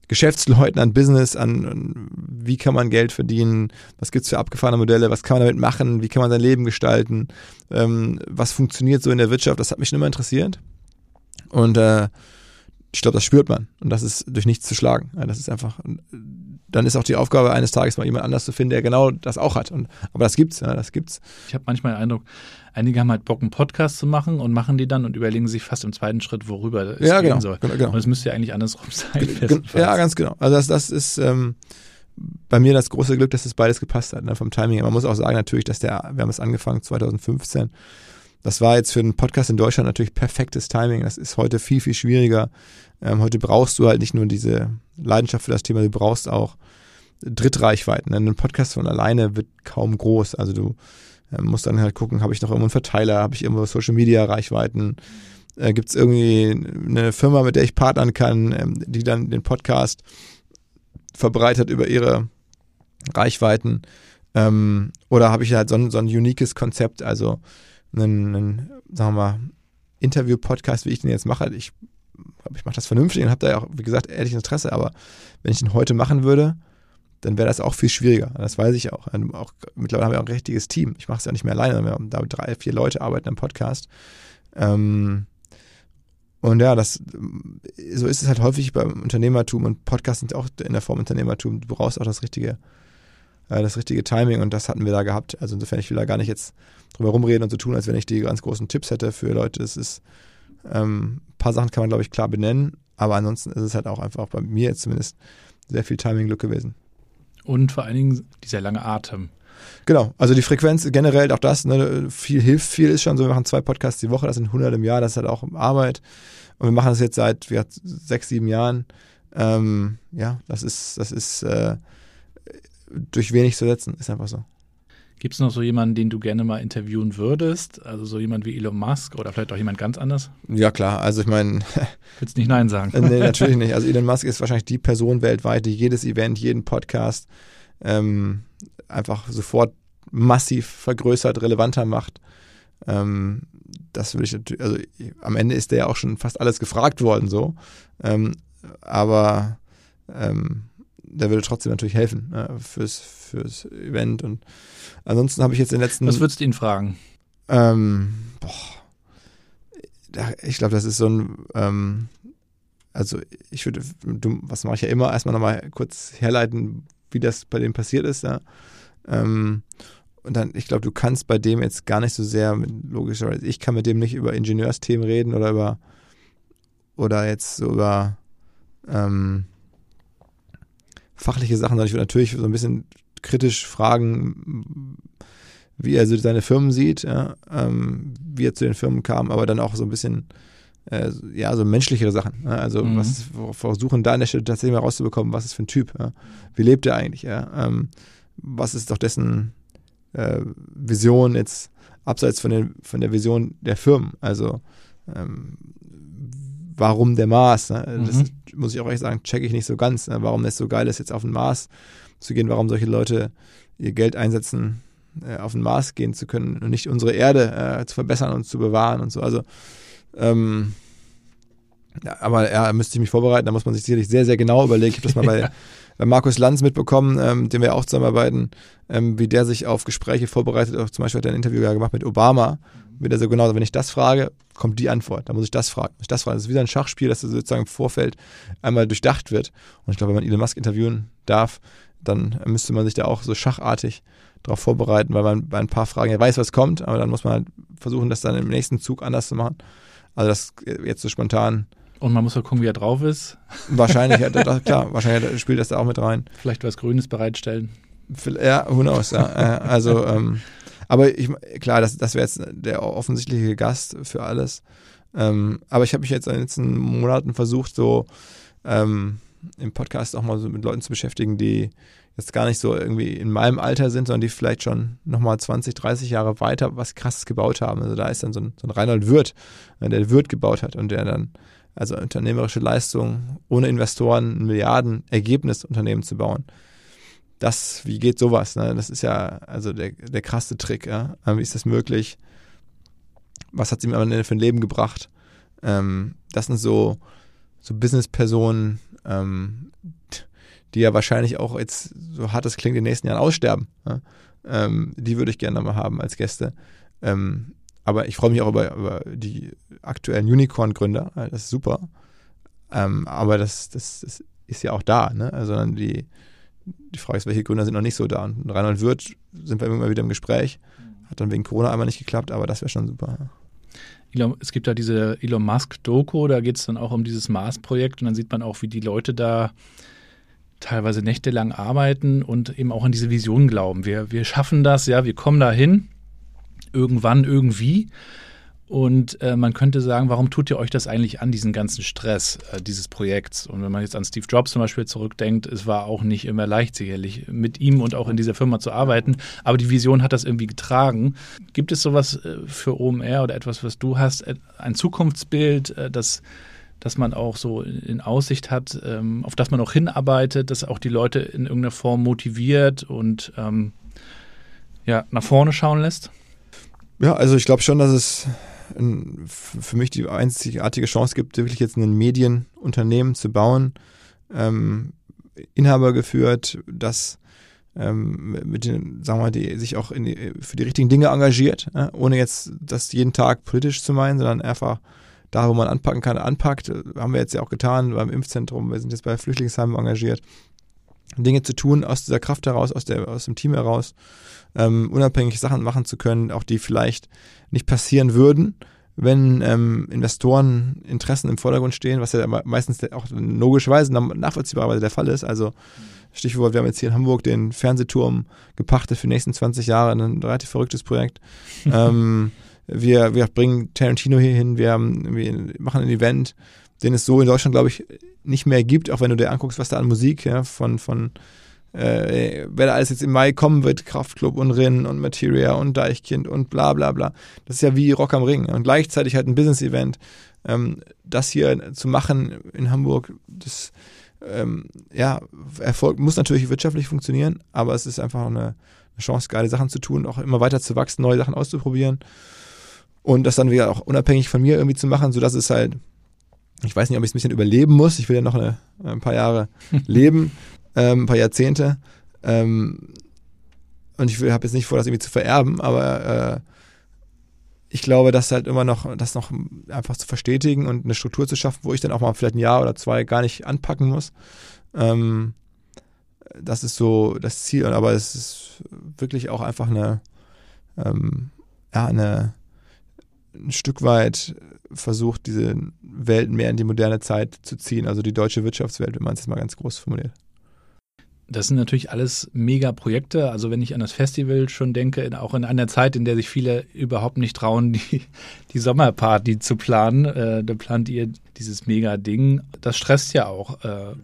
Geschäftsleuten, an Business, an, an wie kann man Geld verdienen, was gibt's für abgefahrene Modelle, was kann man damit machen, wie kann man sein Leben gestalten, ähm, was funktioniert so in der Wirtschaft, das hat mich schon immer interessiert. Und äh, ich glaube, das spürt man und das ist durch nichts zu schlagen. Das ist einfach, dann ist auch die Aufgabe eines Tages mal jemand anders zu finden, der genau das auch hat. Und, aber das gibt's, ja, das gibt's. Ich habe manchmal den Eindruck, einige haben halt Bock, einen Podcast zu machen und machen die dann und überlegen sich fast im zweiten Schritt, worüber es ja, gehen genau, soll. Genau, genau. Und es müsste ja eigentlich andersrum sein. Ja, ganz genau. Also das, das ist ähm, bei mir das große Glück, dass es beides gepasst hat, ne, vom Timing. Man muss auch sagen natürlich, dass der, wir haben es angefangen 2015, das war jetzt für einen Podcast in Deutschland natürlich perfektes Timing. Das ist heute viel, viel schwieriger. Ähm, heute brauchst du halt nicht nur diese Leidenschaft für das Thema, du brauchst auch Drittreichweiten. Ein Podcast von alleine wird kaum groß. Also du äh, musst dann halt gucken, habe ich noch irgendwo einen Verteiler, habe ich irgendwo Social Media Reichweiten, äh, gibt es irgendwie eine Firma, mit der ich partnern kann, ähm, die dann den Podcast verbreitet über ihre Reichweiten. Ähm, oder habe ich halt so ein, so ein uniques Konzept, also einen, sagen wir mal, Interview-Podcast, wie ich den jetzt mache. Ich ich mache das vernünftig und habe da ja auch, wie gesagt, ehrlich Interesse, aber wenn ich den heute machen würde, dann wäre das auch viel schwieriger. Das weiß ich auch. auch mittlerweile haben wir auch ein richtiges Team. Ich mache es ja nicht mehr alleine, wir haben da drei, vier Leute arbeiten am Podcast. Ähm, und ja, das, so ist es halt häufig beim Unternehmertum und Podcasts sind auch in der Form Unternehmertum. Du brauchst auch das richtige, äh, das richtige Timing und das hatten wir da gehabt. Also insofern, ich will da gar nicht jetzt drüber rumreden und so tun, als wenn ich die ganz großen Tipps hätte für Leute. Es ist, ähm, ein paar Sachen kann man, glaube ich, klar benennen, aber ansonsten ist es halt auch einfach bei mir jetzt zumindest sehr viel Timing-Glück gewesen. Und vor allen Dingen dieser lange Atem. Genau, also die Frequenz generell, auch das, ne, viel hilft, viel ist schon so. Wir machen zwei Podcasts die Woche, das sind 100 im Jahr, das ist halt auch Arbeit. Und wir machen das jetzt seit wir, sechs, sieben Jahren. Ähm, ja, das ist, das ist äh, durch wenig zu setzen, ist einfach so. Gibt es noch so jemanden, den du gerne mal interviewen würdest? Also so jemand wie Elon Musk oder vielleicht auch jemand ganz anders? Ja, klar. Also ich meine. Willst nicht Nein sagen? nee, natürlich nicht. Also Elon Musk ist wahrscheinlich die Person weltweit, die jedes Event, jeden Podcast ähm, einfach sofort massiv vergrößert, relevanter macht. Ähm, das würde ich natürlich, also am Ende ist der ja auch schon fast alles gefragt worden, so. Ähm, aber ähm, der würde trotzdem natürlich helfen äh, fürs, fürs Event. Und ansonsten habe ich jetzt den letzten. Was würdest du ihn fragen? Ähm, boah, ich glaube, das ist so ein. Ähm, also ich würde, du, was mache ich ja immer, erstmal nochmal kurz herleiten, wie das bei dem passiert ist. Ja. Ähm, und dann, ich glaube, du kannst bei dem jetzt gar nicht so sehr, mit, logischerweise, ich kann mit dem nicht über Ingenieursthemen reden oder über, oder jetzt so über, ähm, fachliche Sachen, sondern ich würde natürlich so ein bisschen kritisch fragen, wie er so seine Firmen sieht, ja, ähm, wie er zu den Firmen kam, aber dann auch so ein bisschen, äh, ja, so menschlichere Sachen. Ja, also mhm. was versuchen da an der Stelle tatsächlich mal rauszubekommen, was ist für ein Typ, ja, wie lebt er eigentlich, ja, ähm, was ist doch dessen äh, Vision jetzt abseits von, den, von der Vision der Firmen, also ähm, warum der Mars? Ne? Das mhm. muss ich auch ehrlich sagen, checke ich nicht so ganz, ne? warum es so geil ist, jetzt auf den Mars zu gehen, warum solche Leute ihr Geld einsetzen, äh, auf den Mars gehen zu können und nicht unsere Erde äh, zu verbessern und zu bewahren und so. Also ähm, Ja, aber ja, müsste ich mich vorbereiten, da muss man sich sicherlich sehr, sehr genau überlegen. Ich habe das mal bei, bei Markus Lanz mitbekommen, ähm, dem wir auch zusammenarbeiten, ähm, wie der sich auf Gespräche vorbereitet. Auch zum Beispiel hat er ein Interview gemacht mit Obama. Wie der so genau, wenn ich das frage, kommt die Antwort. Da muss ich das fragen. Muss ich das fragen. Das ist wieder ein Schachspiel, das sozusagen im Vorfeld einmal durchdacht wird. Und ich glaube, wenn man Elon Musk interviewen darf, dann müsste man sich da auch so schachartig darauf vorbereiten, weil man bei ein paar Fragen ja weiß, was kommt, aber dann muss man halt versuchen, das dann im nächsten Zug anders zu machen. Also das jetzt so spontan. Und man muss auch gucken, wie er drauf ist. Wahrscheinlich, ja, das, klar, wahrscheinlich spielt das da auch mit rein. Vielleicht was Grünes bereitstellen. Ja, who knows, ja. Äh, also, ähm, aber ich, klar, das, das wäre jetzt der offensichtliche Gast für alles. Ähm, aber ich habe mich jetzt in den letzten Monaten versucht, so ähm, im Podcast auch mal so mit Leuten zu beschäftigen, die jetzt gar nicht so irgendwie in meinem Alter sind, sondern die vielleicht schon nochmal 20, 30 Jahre weiter was krasses gebaut haben. Also da ist dann so ein, so ein Reinhold Wirth, äh, der Wirth gebaut hat und der dann also unternehmerische Leistung ohne Investoren ein Milliarden-Ergebnisunternehmen zu bauen. Das, wie geht sowas? Ne? Das ist ja also der, der krasse Trick. Ja? Wie ist das möglich? Was hat sie mir am Ende für ein Leben gebracht? Ähm, das sind so, so Business-Personen, ähm, die ja wahrscheinlich auch jetzt, so hart es klingt, in den nächsten Jahren aussterben. Ja? Ähm, die würde ich gerne mal haben als Gäste. Ähm, aber ich freue mich auch über, über die aktuellen Unicorn-Gründer. Das ist super. Ähm, aber das, das, das, ist ja auch da. Ne? Also die, die Frage ist, welche Gründer sind noch nicht so da? Und Reinhold Wirth sind wir immer wieder im Gespräch. Hat dann wegen Corona einmal nicht geklappt, aber das wäre schon super. Elon, es gibt da diese Elon Musk-Doku, da geht es dann auch um dieses Mars-Projekt und dann sieht man auch, wie die Leute da teilweise nächtelang arbeiten und eben auch an diese Vision glauben. Wir, wir schaffen das, ja, wir kommen da hin, irgendwann, irgendwie. Und äh, man könnte sagen, warum tut ihr euch das eigentlich an, diesen ganzen Stress äh, dieses Projekts? Und wenn man jetzt an Steve Jobs zum Beispiel zurückdenkt, es war auch nicht immer leicht, sicherlich mit ihm und auch in dieser Firma zu arbeiten. Aber die Vision hat das irgendwie getragen. Gibt es sowas äh, für OMR oder etwas, was du hast, äh, ein Zukunftsbild, äh, das dass man auch so in Aussicht hat, ähm, auf das man auch hinarbeitet, dass auch die Leute in irgendeiner Form motiviert und ähm, ja, nach vorne schauen lässt? Ja, also ich glaube schon, dass es für mich die einzigartige Chance gibt, wirklich jetzt ein Medienunternehmen zu bauen, ähm, Inhaber geführt, das ähm, mit den, sagen wir mal, die sich auch die, für die richtigen Dinge engagiert, ohne jetzt das jeden Tag politisch zu meinen, sondern einfach da, wo man anpacken kann, anpackt. Haben wir jetzt ja auch getan beim Impfzentrum. Wir sind jetzt bei Flüchtlingsheimen engagiert. Dinge zu tun aus dieser Kraft heraus, aus, der, aus dem Team heraus, ähm, unabhängig Sachen machen zu können, auch die vielleicht nicht passieren würden, wenn ähm, Investoren Interessen im Vordergrund stehen, was ja meistens auch logischerweise nachvollziehbarerweise der Fall ist. Also Stichwort, wir haben jetzt hier in Hamburg den Fernsehturm gepachtet für die nächsten 20 Jahre, ein relativ verrücktes Projekt. ähm, wir, wir bringen Tarantino hier hin, wir, haben, wir machen ein Event, den es so in Deutschland, glaube ich, nicht mehr gibt, auch wenn du dir anguckst, was da an Musik ja, von, von äh, wer da alles jetzt im Mai kommen wird, Kraftklub und Rinn und Materia und Deichkind und bla bla bla. Das ist ja wie Rock am Ring. Und gleichzeitig halt ein Business-Event. Ähm, das hier zu machen in Hamburg, das ähm, ja, Erfolg muss natürlich wirtschaftlich funktionieren, aber es ist einfach eine, eine Chance, geile Sachen zu tun, auch immer weiter zu wachsen, neue Sachen auszuprobieren und das dann wieder auch unabhängig von mir irgendwie zu machen, sodass es halt, ich weiß nicht, ob ich es ein bisschen überleben muss. Ich will ja noch eine, ein paar Jahre leben, ähm, ein paar Jahrzehnte. Ähm, und ich habe jetzt nicht vor, das irgendwie zu vererben, aber äh, ich glaube, dass halt immer noch, das noch einfach zu verstetigen und eine Struktur zu schaffen, wo ich dann auch mal vielleicht ein Jahr oder zwei gar nicht anpacken muss. Ähm, das ist so das Ziel, aber es ist wirklich auch einfach eine, ähm, ja, eine, ein Stück weit versucht, diese Welt mehr in die moderne Zeit zu ziehen, also die deutsche Wirtschaftswelt, wenn man es jetzt mal ganz groß formuliert. Das sind natürlich alles mega Projekte. Also wenn ich an das Festival schon denke, auch in einer Zeit, in der sich viele überhaupt nicht trauen, die, die Sommerparty zu planen, äh, da plant ihr dieses mega Ding. Das stresst ja auch äh,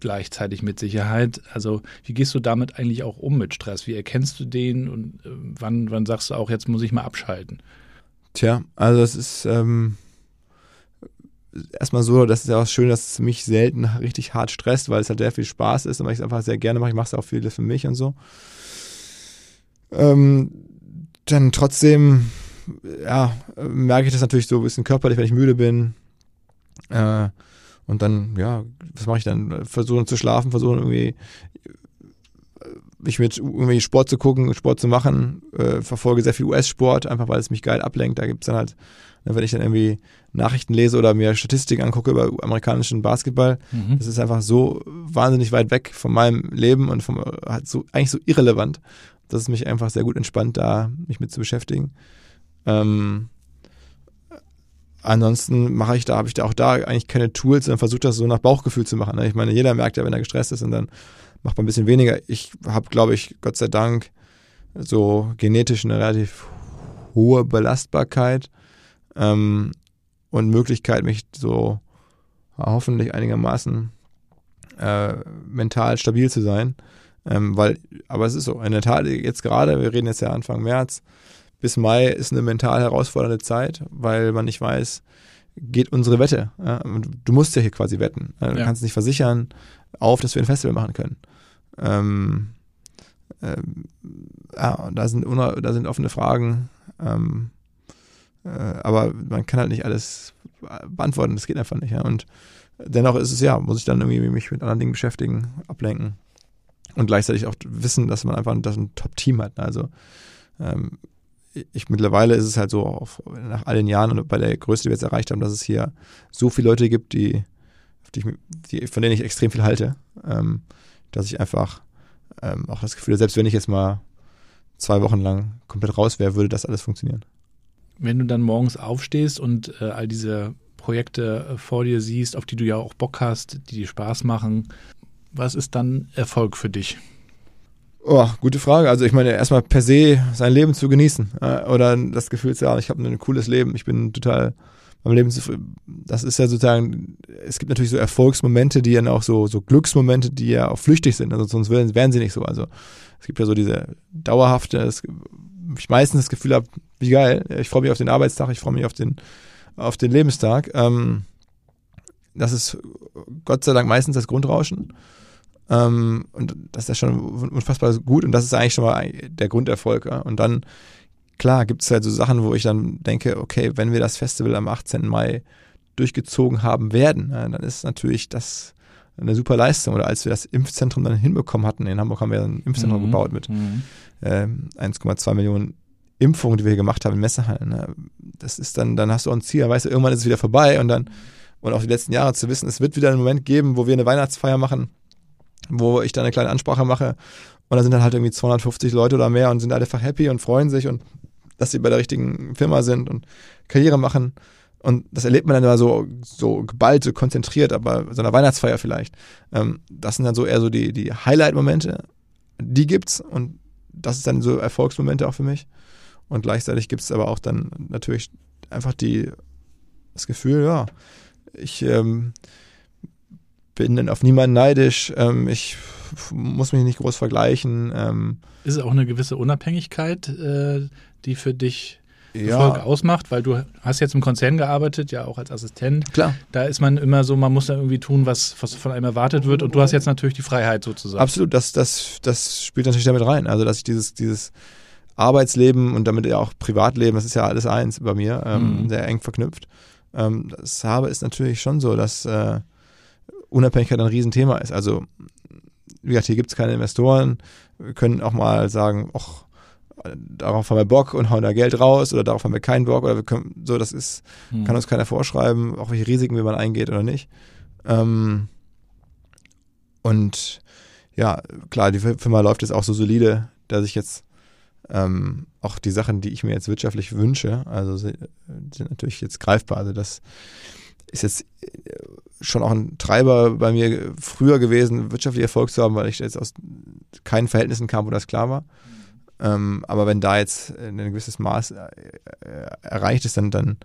gleichzeitig mit Sicherheit. Also wie gehst du damit eigentlich auch um mit Stress? Wie erkennst du den und äh, wann, wann sagst du auch, jetzt muss ich mal abschalten? Tja, also es ist ähm, erstmal so, das ist ja auch schön, dass es mich selten richtig hart stresst, weil es halt sehr viel Spaß ist und weil ich es einfach sehr gerne mache. Ich mache es auch viel für mich und so. Ähm, dann trotzdem, ja, merke ich das natürlich so ein bisschen körperlich, wenn ich müde bin. Äh, und dann, ja, was mache ich dann? Versuchen zu schlafen, versuchen irgendwie mich mit irgendwie Sport zu gucken, Sport zu machen, äh, verfolge sehr viel US-Sport, einfach weil es mich geil ablenkt. Da gibt es dann halt, wenn ich dann irgendwie Nachrichten lese oder mir Statistiken angucke über amerikanischen Basketball, mhm. das ist einfach so wahnsinnig weit weg von meinem Leben und vom, halt so, eigentlich so irrelevant, dass es mich einfach sehr gut entspannt, da mich mit zu beschäftigen. Ähm, ansonsten mache ich da, habe ich da auch da eigentlich keine Tools, sondern versuche das so nach Bauchgefühl zu machen. Ne? Ich meine, jeder merkt ja, wenn er gestresst ist und dann macht man ein bisschen weniger. Ich habe, glaube ich, Gott sei Dank so genetisch eine relativ hohe Belastbarkeit ähm, und Möglichkeit, mich so hoffentlich einigermaßen äh, mental stabil zu sein. Ähm, weil, aber es ist so, in der Tat, jetzt gerade, wir reden jetzt ja Anfang März, bis Mai ist eine mental herausfordernde Zeit, weil man nicht weiß, geht unsere Wette. Ja? Du musst ja hier quasi wetten. Du ja. kannst nicht versichern auf, dass wir ein Festival machen können. Ähm, ähm, ja, da sind, da sind offene Fragen. Ähm, äh, aber man kann halt nicht alles beantworten, das geht einfach nicht. Ja? Und dennoch ist es ja, muss ich dann irgendwie mich mit anderen Dingen beschäftigen, ablenken und gleichzeitig auch wissen, dass man einfach das ein Top-Team hat. Also ähm, ich mittlerweile ist es halt so, auf, nach all den Jahren und bei der Größe, die wir jetzt erreicht haben, dass es hier so viele Leute gibt, die, die, die von denen ich extrem viel halte, ähm, dass ich einfach ähm, auch das Gefühl, selbst wenn ich jetzt mal zwei Wochen lang komplett raus wäre, würde das alles funktionieren. Wenn du dann morgens aufstehst und äh, all diese Projekte äh, vor dir siehst, auf die du ja auch Bock hast, die dir Spaß machen, was ist dann Erfolg für dich? Oh, gute Frage. Also ich meine, erstmal per se sein Leben zu genießen äh, oder das Gefühl zu haben, ich habe ein cooles Leben, ich bin total beim Leben zufrieden. Das ist ja sozusagen, es gibt natürlich so Erfolgsmomente, die dann auch so, so Glücksmomente, die ja auch flüchtig sind, also sonst wären, wären sie nicht so. Also es gibt ja so diese dauerhafte, es, ich meistens das Gefühl habe, wie geil, ich freue mich auf den Arbeitstag, ich freue mich auf den, auf den Lebenstag. Ähm, das ist Gott sei Dank meistens das Grundrauschen. Ähm, und das ist ja schon unfassbar gut und das ist eigentlich schon mal der Grunderfolg. Ja? Und dann, klar, gibt es halt so Sachen, wo ich dann denke, okay, wenn wir das Festival am 18. Mai durchgezogen haben werden, ja, dann ist natürlich das eine super Leistung. Oder als wir das Impfzentrum dann hinbekommen hatten, in Hamburg haben wir ein Impfzentrum mhm. gebaut mit mhm. äh, 1,2 Millionen Impfungen, die wir hier gemacht haben in Messehallen. Ne? Das ist dann, dann hast du auch ein Ziel, weißt du, irgendwann ist es wieder vorbei und dann, und auch die letzten Jahre zu wissen, es wird wieder einen Moment geben, wo wir eine Weihnachtsfeier machen, wo ich dann eine kleine Ansprache mache und da sind dann halt irgendwie 250 Leute oder mehr und sind alle einfach happy und freuen sich und dass sie bei der richtigen Firma sind und Karriere machen. Und das erlebt man dann immer so, so geballt, so konzentriert, aber so einer Weihnachtsfeier vielleicht. Ähm, das sind dann so eher so die, die Highlight-Momente. Die gibt's und das ist dann so Erfolgsmomente auch für mich. Und gleichzeitig gibt es aber auch dann natürlich einfach die, das Gefühl, ja, ich ähm, bin dann auf niemanden neidisch, ähm, ich muss mich nicht groß vergleichen. Ähm. Ist es auch eine gewisse Unabhängigkeit, äh, die für dich Erfolg ja. ausmacht, weil du hast jetzt im Konzern gearbeitet, ja auch als Assistent. Klar. Da ist man immer so, man muss da irgendwie tun, was, was von einem erwartet wird und du hast jetzt natürlich die Freiheit sozusagen. Absolut, das, das, das spielt natürlich damit rein. Also dass ich dieses, dieses Arbeitsleben und damit ja auch Privatleben, das ist ja alles eins bei mir, ähm, mhm. sehr eng verknüpft. Ähm, das habe ist natürlich schon so, dass äh, Unabhängigkeit ein Riesenthema ist. Also, wie gesagt, hier gibt es keine Investoren. Wir können auch mal sagen, ach, darauf haben wir Bock und hauen da Geld raus oder darauf haben wir keinen Bock oder wir können, so, das ist, hm. kann uns keiner vorschreiben, auch welche Risiken wie man eingeht oder nicht. Ähm, und ja, klar, die Firma läuft jetzt auch so solide, dass ich jetzt ähm, auch die Sachen, die ich mir jetzt wirtschaftlich wünsche, also sind natürlich jetzt greifbar. Also das ist jetzt schon auch ein Treiber bei mir früher gewesen, wirtschaftlich Erfolg zu haben, weil ich jetzt aus keinen Verhältnissen kam, wo das klar war. Ähm, aber wenn da jetzt ein gewisses Maß äh, äh, erreicht ist, dann, dann,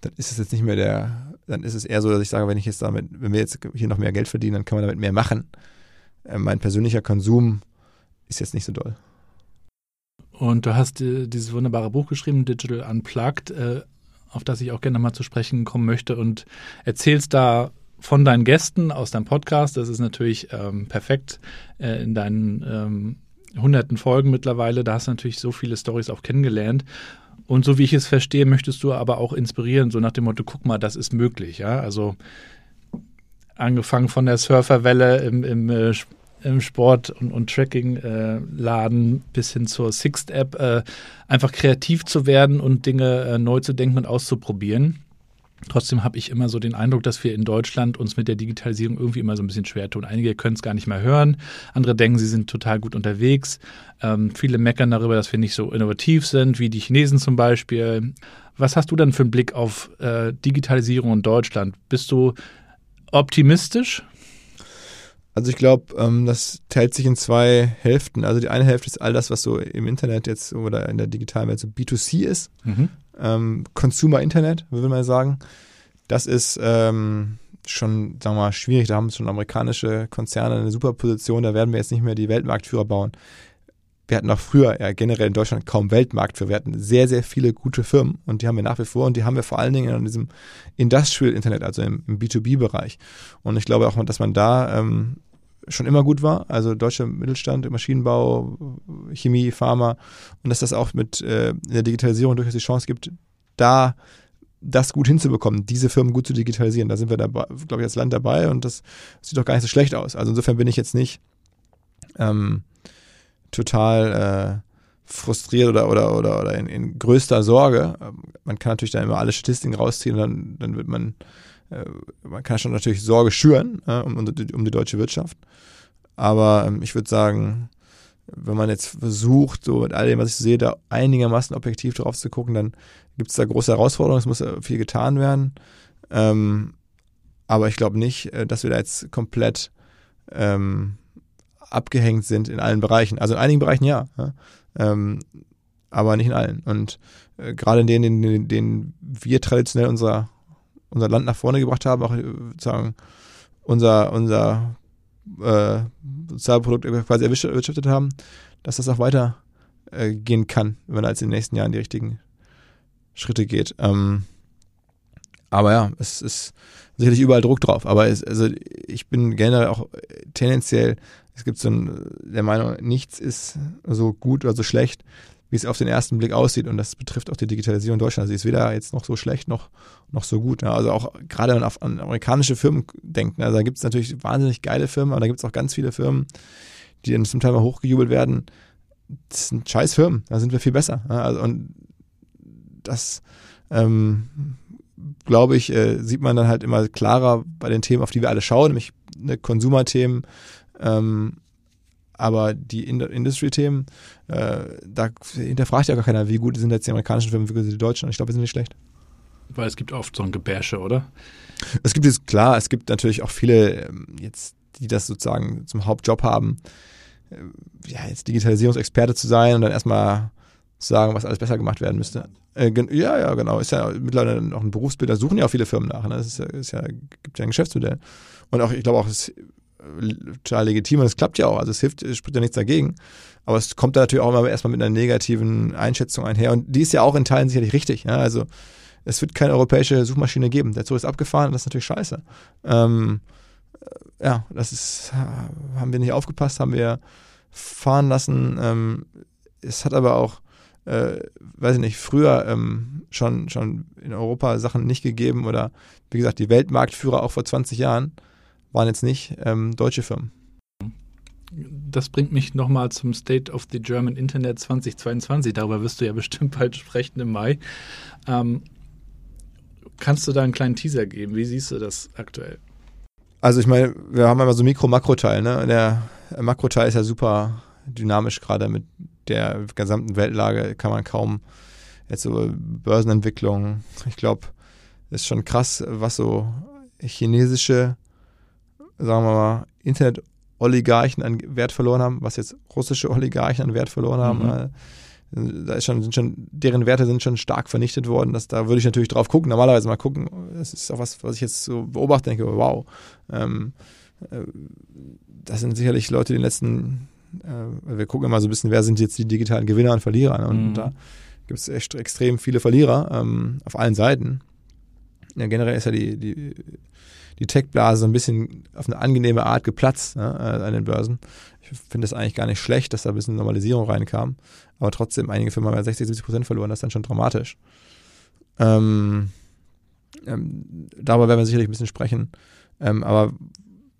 dann ist es jetzt nicht mehr der, dann ist es eher so, dass ich sage, wenn ich jetzt damit, wenn wir jetzt hier noch mehr Geld verdienen, dann kann man damit mehr machen. Äh, mein persönlicher Konsum ist jetzt nicht so doll. Und du hast äh, dieses wunderbare Buch geschrieben, Digital Unplugged, äh, auf das ich auch gerne mal zu sprechen kommen möchte und erzählst da von deinen Gästen aus deinem Podcast. Das ist natürlich ähm, perfekt äh, in deinen ähm, hunderten Folgen mittlerweile. Da hast du natürlich so viele Stories auch kennengelernt. und so wie ich es verstehe, möchtest du aber auch inspirieren, so nach dem Motto, guck mal, das ist möglich, ja. Also angefangen von der Surferwelle im, im, äh, im Sport- und, und Tracking-Laden äh, bis hin zur Sixt-App, äh, einfach kreativ zu werden und Dinge äh, neu zu denken und auszuprobieren. Trotzdem habe ich immer so den Eindruck, dass wir in Deutschland uns mit der Digitalisierung irgendwie immer so ein bisschen schwer tun. Einige können es gar nicht mehr hören, andere denken, sie sind total gut unterwegs. Ähm, viele meckern darüber, dass wir nicht so innovativ sind, wie die Chinesen zum Beispiel. Was hast du dann für einen Blick auf äh, Digitalisierung in Deutschland? Bist du optimistisch? Also ich glaube, ähm, das teilt sich in zwei Hälften. Also die eine Hälfte ist all das, was so im Internet jetzt oder in der digitalen Welt so B2C ist. Mhm ähm, Consumer Internet, würde man sagen. Das ist ähm, schon, sagen wir mal, schwierig. Da haben schon amerikanische Konzerne eine super Position. Da werden wir jetzt nicht mehr die Weltmarktführer bauen. Wir hatten auch früher ja, generell in Deutschland kaum Weltmarktführer. Wir hatten sehr, sehr viele gute Firmen und die haben wir nach wie vor und die haben wir vor allen Dingen in diesem Industrial Internet, also im, im B2B-Bereich. Und ich glaube auch, dass man da ähm, schon immer gut war, also deutscher Mittelstand, Maschinenbau, Chemie, Pharma und dass das auch mit äh, der Digitalisierung durchaus die Chance gibt, da das gut hinzubekommen, diese Firmen gut zu digitalisieren. Da sind wir glaube ich, als Land dabei und das sieht doch gar nicht so schlecht aus. Also insofern bin ich jetzt nicht ähm, total äh, frustriert oder, oder, oder, oder in, in größter Sorge. Man kann natürlich dann immer alle Statistiken rausziehen und dann, dann wird man man kann schon natürlich Sorge schüren äh, um, um, die, deutsche Wirtschaft. Aber ähm, ich würde sagen, wenn man jetzt versucht, so mit all dem, was ich sehe, da einigermaßen objektiv drauf zu gucken, dann gibt es da große Herausforderungen, es muss viel getan werden. Ähm, aber ich glaube nicht, äh, dass wir da jetzt komplett ähm, abgehängt sind in allen Bereichen. Also in einigen Bereichen ja, ja? Ähm, aber nicht in allen. Und äh, gerade in denen, in denen wir traditionell unser unser Land nach vorne gebracht haben, auch äh, sozusagen unser, unser äh, Sozialprodukt quasi erwirtschaftet haben, dass das auch weiter äh, gehen kann, wenn man als in den nächsten Jahren die richtigen Schritte geht. Ähm, aber ja, es ist sicherlich überall Druck drauf. Aber es, also ich bin generell auch tendenziell, es gibt so ein, der Meinung, nichts ist so gut oder so schlecht, wie es auf den ersten Blick aussieht. Und das betrifft auch die Digitalisierung in Deutschland. Sie ist weder jetzt noch so schlecht noch, noch so gut. Ja. Also auch gerade wenn man auf, an amerikanische Firmen denkt, also da gibt es natürlich wahnsinnig geile Firmen, aber da gibt es auch ganz viele Firmen, die dann zum Teil mal hochgejubelt werden. Das sind scheiß Firmen, da sind wir viel besser. Ja. Also, und das ähm, glaube ich, äh, sieht man dann halt immer klarer bei den Themen, auf die wir alle schauen, nämlich ne, Konsumerthemen, ähm, aber die Industry-Themen, äh, da hinterfragt ja gar keiner, wie gut sind jetzt die amerikanischen Firmen, wie gut sind die deutschen. Und ich glaube, wir sind nicht schlecht. Weil es gibt oft so ein Gebärsche, oder? Es gibt jetzt, klar, es gibt natürlich auch viele ähm, jetzt, die das sozusagen zum Hauptjob haben, äh, ja, jetzt Digitalisierungsexperte zu sein und dann erstmal zu sagen, was alles besser gemacht werden müsste. Äh, ja, ja, genau. Ist ja mittlerweile noch ein Berufsbild, da suchen ja auch viele Firmen nach. Ne? Das ist ja, ist ja, gibt ja ein Geschäftsmodell. Und auch, ich glaube auch, es total legitim und es klappt ja auch. Also es hilft, es spricht ja nichts dagegen. Aber es kommt da natürlich auch immer erstmal mit einer negativen Einschätzung einher. Und die ist ja auch in Teilen sicherlich richtig. Ja? Also es wird keine europäische Suchmaschine geben. Der Zug ist abgefahren und das ist natürlich scheiße. Ähm, ja, das ist, haben wir nicht aufgepasst, haben wir fahren lassen. Ähm, es hat aber auch, äh, weiß ich nicht, früher ähm, schon, schon in Europa Sachen nicht gegeben oder wie gesagt, die Weltmarktführer auch vor 20 Jahren waren jetzt nicht ähm, deutsche Firmen. Das bringt mich nochmal zum State of the German Internet 2022. Darüber wirst du ja bestimmt bald sprechen im Mai. Ähm, kannst du da einen kleinen Teaser geben? Wie siehst du das aktuell? Also ich meine, wir haben immer so Mikro-Makro-Teil. Ne? Der Makro-Teil ist ja super dynamisch gerade mit der gesamten Weltlage kann man kaum jetzt so Börsenentwicklung. Ich glaube, ist schon krass, was so chinesische sagen wir mal, Internet-Oligarchen an Wert verloren haben, was jetzt russische Oligarchen an Wert verloren haben. Mhm. Äh, da ist schon, sind schon, deren Werte sind schon stark vernichtet worden. Das, da würde ich natürlich drauf gucken, normalerweise mal gucken. Das ist auch was, was ich jetzt so beobachte, denke, wow. Ähm, äh, das sind sicherlich Leute, die in den letzten, äh, wir gucken immer so ein bisschen, wer sind jetzt die digitalen Gewinner und Verlierer. Ne? Und mhm. da gibt es echt extrem viele Verlierer ähm, auf allen Seiten. ja, generell ist ja die, die, die Tech-Blase so ein bisschen auf eine angenehme Art geplatzt ne, an den Börsen. Ich finde es eigentlich gar nicht schlecht, dass da ein bisschen Normalisierung reinkam. Aber trotzdem, einige Firmen haben ja 60, 70 Prozent verloren, das ist dann schon dramatisch. Ähm, ähm, darüber werden wir sicherlich ein bisschen sprechen. Ähm, aber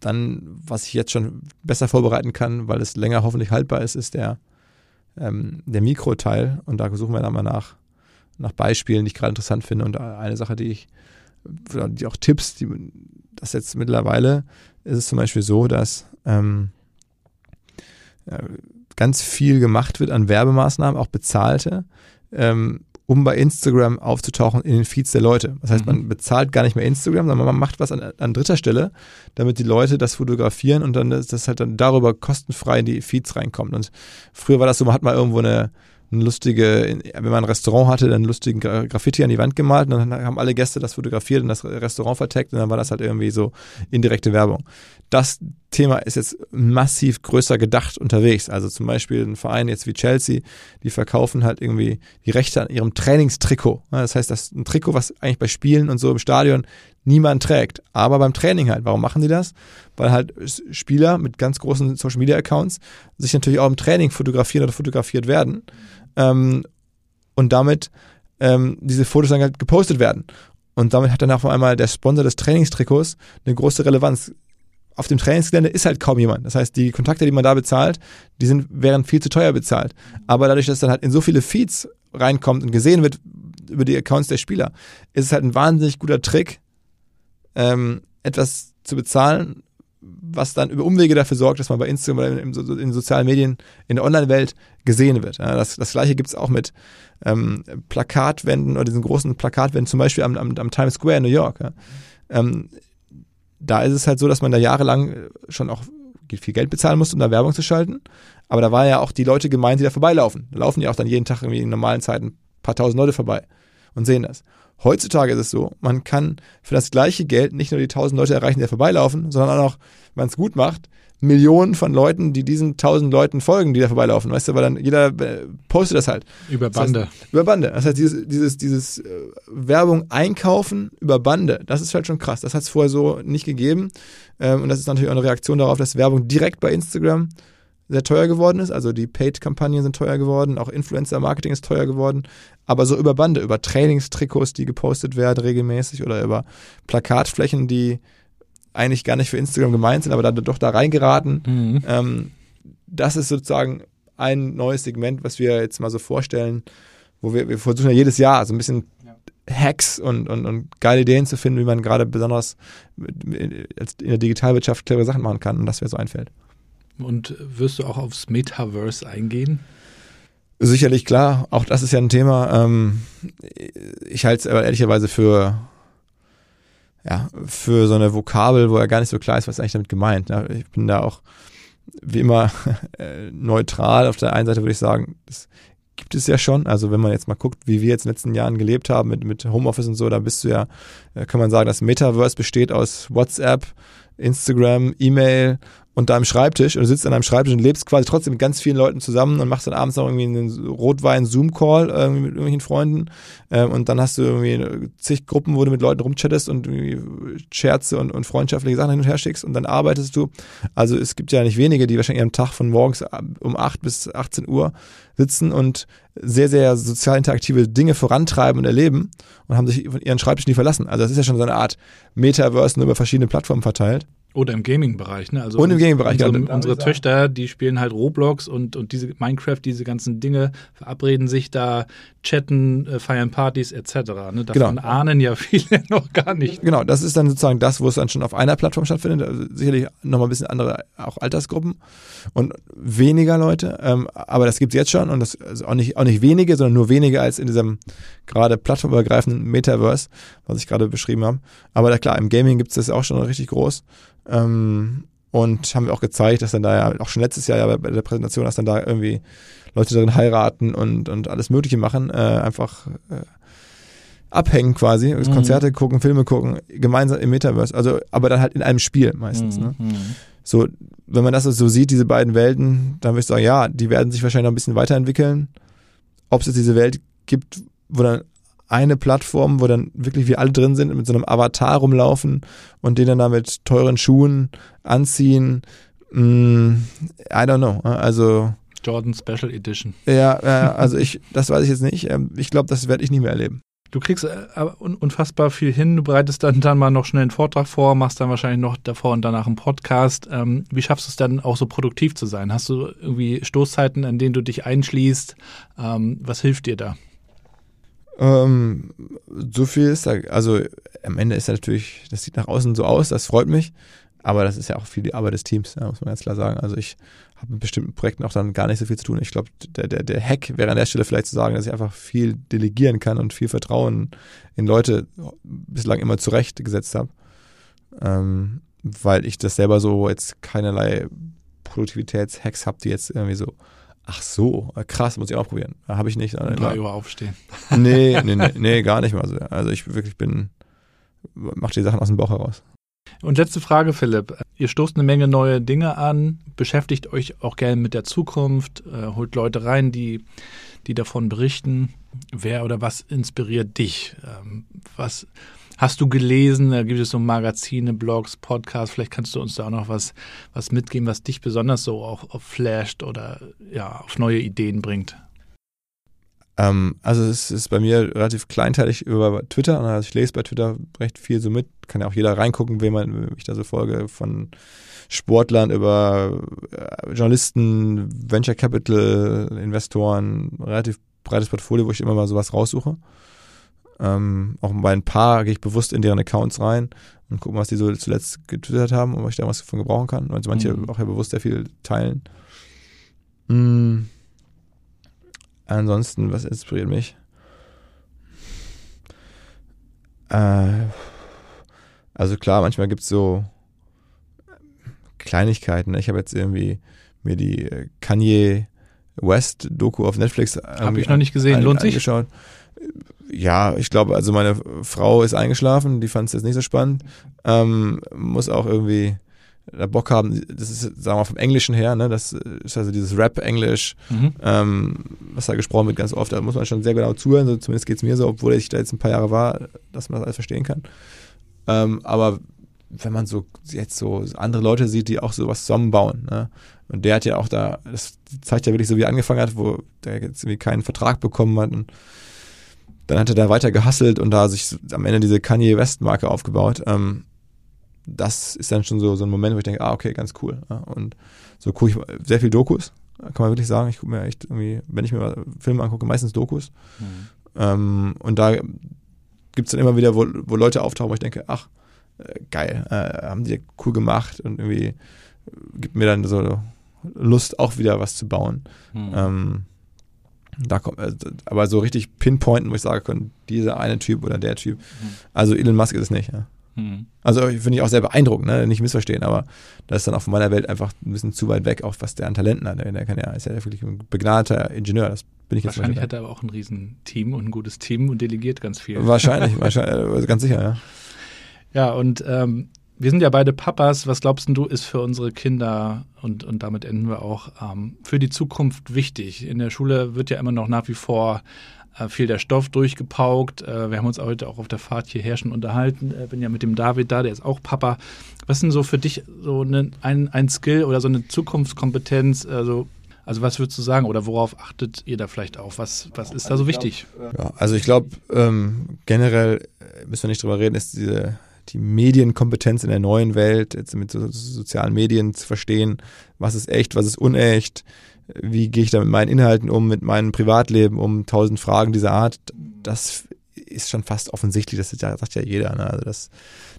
dann, was ich jetzt schon besser vorbereiten kann, weil es länger hoffentlich haltbar ist, ist der, ähm, der Mikroteil. Und da suchen wir dann mal nach, nach Beispielen, die ich gerade interessant finde. Und eine Sache, die ich, die auch Tipps, die, das jetzt mittlerweile ist es zum Beispiel so, dass ähm, ja, ganz viel gemacht wird an Werbemaßnahmen, auch bezahlte, ähm, um bei Instagram aufzutauchen in den Feeds der Leute. Das heißt, man mhm. bezahlt gar nicht mehr Instagram, sondern man macht was an, an dritter Stelle, damit die Leute das fotografieren und dann das halt dann darüber kostenfrei in die Feeds reinkommt. Und früher war das so, man hat mal irgendwo eine eine lustige, wenn man ein Restaurant hatte, dann lustigen Graffiti an die Wand gemalt und dann haben alle Gäste das fotografiert und das Restaurant verteckt und dann war das halt irgendwie so indirekte Werbung. Das Thema ist jetzt massiv größer gedacht unterwegs. Also zum Beispiel ein Verein jetzt wie Chelsea, die verkaufen halt irgendwie die Rechte an ihrem Trainingstrikot. Das heißt, das ist ein Trikot, was eigentlich bei Spielen und so im Stadion niemand trägt. Aber beim Training halt. Warum machen die das? Weil halt Spieler mit ganz großen Social Media Accounts sich natürlich auch im Training fotografieren oder fotografiert werden ähm, und damit ähm, diese Fotos dann halt gepostet werden. Und damit hat dann auf einmal der Sponsor des Trainingstrikots eine große Relevanz. Auf dem Trainingsgelände ist halt kaum jemand. Das heißt, die Kontakte, die man da bezahlt, die sind, wären viel zu teuer bezahlt. Aber dadurch, dass dann halt in so viele Feeds reinkommt und gesehen wird über die Accounts der Spieler, ist es halt ein wahnsinnig guter Trick, ähm, etwas zu bezahlen, was dann über Umwege dafür sorgt, dass man bei Instagram oder in, in, in sozialen Medien, in der Online-Welt gesehen wird. Ja, das, das gleiche gibt es auch mit ähm, Plakatwänden oder diesen großen Plakatwänden, zum Beispiel am, am, am Times Square in New York. Ja. Ähm, da ist es halt so, dass man da jahrelang äh, schon auch viel Geld bezahlen musste, um da Werbung zu schalten. Aber da war ja auch die Leute gemeint, die da vorbeilaufen. Da laufen ja auch dann jeden Tag irgendwie in normalen Zeiten ein paar tausend Leute vorbei und sehen das. Heutzutage ist es so, man kann für das gleiche Geld nicht nur die tausend Leute erreichen, die da vorbeilaufen, sondern auch, wenn man es gut macht, Millionen von Leuten, die diesen tausend Leuten folgen, die da vorbeilaufen. Weißt du, weil dann jeder äh, postet das halt. Über Bande. Das heißt, über Bande. Das heißt, dieses, dieses, dieses äh, Werbung einkaufen über Bande, das ist halt schon krass. Das hat es vorher so nicht gegeben. Ähm, und das ist natürlich auch eine Reaktion darauf, dass Werbung direkt bei Instagram sehr teuer geworden ist. Also die Paid-Kampagnen sind teuer geworden, auch Influencer-Marketing ist teuer geworden. Aber so über Bande, über Trainingstrikots, die gepostet werden regelmäßig oder über Plakatflächen, die eigentlich gar nicht für Instagram gemeint sind, aber dann doch da reingeraten. Mhm. Ähm, das ist sozusagen ein neues Segment, was wir jetzt mal so vorstellen, wo wir, wir versuchen ja jedes Jahr so ein bisschen Hacks und, und, und geile Ideen zu finden, wie man gerade besonders in der Digitalwirtschaft clevere Sachen machen kann und das wäre so einfällt. Und wirst du auch aufs Metaverse eingehen? Sicherlich, klar. Auch das ist ja ein Thema. Ähm, ich halte es aber ehrlicherweise für, ja, für so eine Vokabel, wo er gar nicht so klar ist, was eigentlich damit gemeint. Ich bin da auch wie immer äh, neutral. Auf der einen Seite würde ich sagen, das gibt es ja schon. Also wenn man jetzt mal guckt, wie wir jetzt in den letzten Jahren gelebt haben mit, mit Homeoffice und so, da bist du ja, äh, kann man sagen, das Metaverse besteht aus WhatsApp, Instagram, E-Mail und deinem Schreibtisch und du sitzt an deinem Schreibtisch und lebst quasi trotzdem mit ganz vielen Leuten zusammen und machst dann abends noch irgendwie einen Rotwein-Zoom-Call äh, mit irgendwelchen Freunden ähm, und dann hast du irgendwie zig Gruppen, wo du mit Leuten rumchattest und irgendwie Scherze und, und freundschaftliche Sachen hin und her schickst und dann arbeitest du. Also es gibt ja nicht wenige, die wahrscheinlich am Tag von morgens um 8 bis 18 Uhr sitzen und sehr, sehr sozial interaktive Dinge vorantreiben und erleben und haben sich von ihren Schreibtisch nie verlassen. Also das ist ja schon so eine Art Metaverse nur über verschiedene Plattformen verteilt. Oder im Gaming-Bereich, ne? Also und im Gaming-Bereich, unsere, genau. unsere Töchter, die spielen halt Roblox und, und diese Minecraft, diese ganzen Dinge, verabreden sich da, chatten, äh, feiern Partys etc. Ne? Davon genau. ahnen ja viele noch gar nicht. Genau, das ist dann sozusagen das, wo es dann schon auf einer Plattform stattfindet. Also sicherlich nochmal ein bisschen andere, auch Altersgruppen und weniger Leute. Ähm, aber das gibt es jetzt schon und das also auch nicht, auch nicht wenige, sondern nur weniger als in diesem gerade plattformübergreifenden Metaverse, was ich gerade beschrieben habe. Aber da, klar, im Gaming gibt es das auch schon richtig groß. Ähm, und haben wir auch gezeigt, dass dann da ja, auch schon letztes Jahr ja bei der Präsentation, dass dann da irgendwie Leute darin heiraten und, und alles Mögliche machen, äh, einfach äh, abhängen quasi, mhm. Konzerte gucken, Filme gucken, gemeinsam im Metaverse, also aber dann halt in einem Spiel meistens. Ne? Mhm. Ne? So, wenn man das so sieht, diese beiden Welten, dann würde ich sagen, ja, die werden sich wahrscheinlich noch ein bisschen weiterentwickeln. Ob es jetzt diese Welt gibt, wo dann eine Plattform, wo dann wirklich wir alle drin sind und mit so einem Avatar rumlaufen und den dann da mit teuren Schuhen anziehen. Mm, I don't know. Also Jordan Special Edition. Ja, ja, also ich, das weiß ich jetzt nicht. Ähm, Ich glaube, das werde ich nie mehr erleben. Du kriegst äh, unfassbar viel hin. Du bereitest dann, dann mal noch schnell einen Vortrag vor, machst dann wahrscheinlich noch davor und danach einen Podcast. Ähm, wie schaffst du es dann auch so produktiv zu sein? Hast du irgendwie Stoßzeiten, an denen du dich einschließt? Ähm, was hilft dir da? Ähm, so viel ist da, also am Ende ist ja natürlich, das sieht nach außen so aus, das freut mich, aber das ist ja auch viel die Arbeit des Teams, muss man ganz klar sagen. Also ich habe mit bestimmten Projekten auch dann gar nicht so viel zu tun. Ich glaube, der, der, der Hack wäre an der Stelle vielleicht zu sagen, dass ich einfach viel delegieren kann und viel Vertrauen in Leute bislang immer zurechtgesetzt habe. Ähm, weil ich das selber so jetzt keinerlei Produktivitätshacks habe, die jetzt irgendwie so, ach so, krass, muss ich auch probieren. Habe ich nicht. Um drei Uhr aufstehen. Nee, nee, nee, nee, gar nicht mal so. Also ich wirklich bin, mach die Sachen aus dem Bauch heraus. Und letzte Frage, Philipp. Ihr stoßt eine Menge neue Dinge an, beschäftigt euch auch gerne mit der Zukunft, äh, holt Leute rein, die, die davon berichten. Wer oder was inspiriert dich? Ähm, was hast du gelesen? Da gibt es so Magazine, Blogs, Podcasts. Vielleicht kannst du uns da auch noch was, was mitgeben, was dich besonders so auch, flasht oder ja, auf neue Ideen bringt. Ähm, also es ist bei mir relativ kleinteilig über Twitter. Also ich lese bei Twitter recht viel so mit. Kann ja auch jeder reingucken, wem ich da so folge. Von Sportlern über äh, Journalisten, Venture Capital, Investoren. Relativ breites Portfolio, wo ich immer mal sowas raussuche. Ähm, auch bei ein paar gehe ich bewusst in deren Accounts rein und gucke, was die so zuletzt getwittert haben und was ich da was davon gebrauchen kann. Also manche Mhm. auch ja bewusst sehr viel teilen. Mm. Ansonsten, was inspiriert mich? Äh, also klar, manchmal gibt es so Kleinigkeiten. ne? Ich habe jetzt irgendwie mir die äh, Kanye West Doku auf Netflix Habe ich noch nicht gesehen. Lohnt sich? angeschaut. Ja, ich glaube, also meine Frau ist eingeschlafen, die fand es jetzt nicht so spannend. Ähm, muss auch irgendwie da Bock haben, das ist, sagen wir mal, vom Englischen her, ne, das ist also dieses Rap-Englisch, Mhm. ähm, was da gesprochen wird ganz oft, da muss man schon sehr genau zuhören, so zumindest geht es mir so, obwohl ich da jetzt ein paar Jahre war, dass man das alles verstehen kann. Ähm, aber wenn man so jetzt so andere Leute sieht, die auch sowas zusammenbauen, ne? Und der hat ja auch da, das zeigt ja wirklich so, wie er angefangen hat, wo der jetzt irgendwie keinen Vertrag bekommen hat und dann hat er da weiter gehustelt und da sich am Ende diese Kanye West Marke aufgebaut. Ähm, das ist dann schon so, so ein Moment, wo ich denke, ah, okay, ganz cool. Ja, und so gucke ich sehr viel Dokus, kann man wirklich sagen. Ich gucke mir echt irgendwie, wenn ich mir Filme angucke, meistens Dokus. Mhm. Ähm, und da gibt es dann immer wieder, wo, wo Leute auftauchen, wo ich denke, ach, äh, geil, äh, haben die cool gemacht und irgendwie gibt mir dann so Lust, auch wieder was zu bauen. Mhm. Ähm, da kommt, äh, aber so richtig pinpointen, wo ich sagen kann, dieser eine Typ oder der Typ. Mhm. Also Elon Musk ist es nicht. Ja. Mhm. Also finde ich auch sehr beeindruckend, ne? nicht missverstehen, aber das ist dann auch von meiner Welt einfach ein bisschen zu weit weg, auch was der an Talenten hat. Der der kann ja, ist ja wirklich ein begnadeter Ingenieur, das bin ich jetzt Wahrscheinlich hat er aber auch ein riesen Team und ein gutes Team und delegiert ganz viel. Wahrscheinlich, wahrscheinlich, äh, ganz sicher, ja. Ja, und ähm, wir sind ja beide Papas. Was glaubst du, ist für unsere Kinder und, und damit enden wir auch ähm, für die Zukunft wichtig? In der Schule wird ja immer noch nach wie vor äh, viel der Stoff durchgepaukt. Äh, wir haben uns heute auch auf der Fahrt hierher schon unterhalten. Äh, bin ja mit dem David da, der ist auch Papa. Was ist denn so für dich so eine, ein, ein Skill oder so eine Zukunftskompetenz? Also, also was würdest du sagen oder worauf achtet ihr da vielleicht auf? Was, was ist da so wichtig? Ja, also ich glaube, ähm, generell äh, müssen wir nicht drüber reden, ist diese die Medienkompetenz in der neuen Welt, jetzt mit so, so sozialen Medien zu verstehen, was ist echt, was ist unecht, wie gehe ich da mit meinen Inhalten um, mit meinem Privatleben um, tausend Fragen dieser Art, das ist schon fast offensichtlich, das sagt ja jeder. Ne? Also das,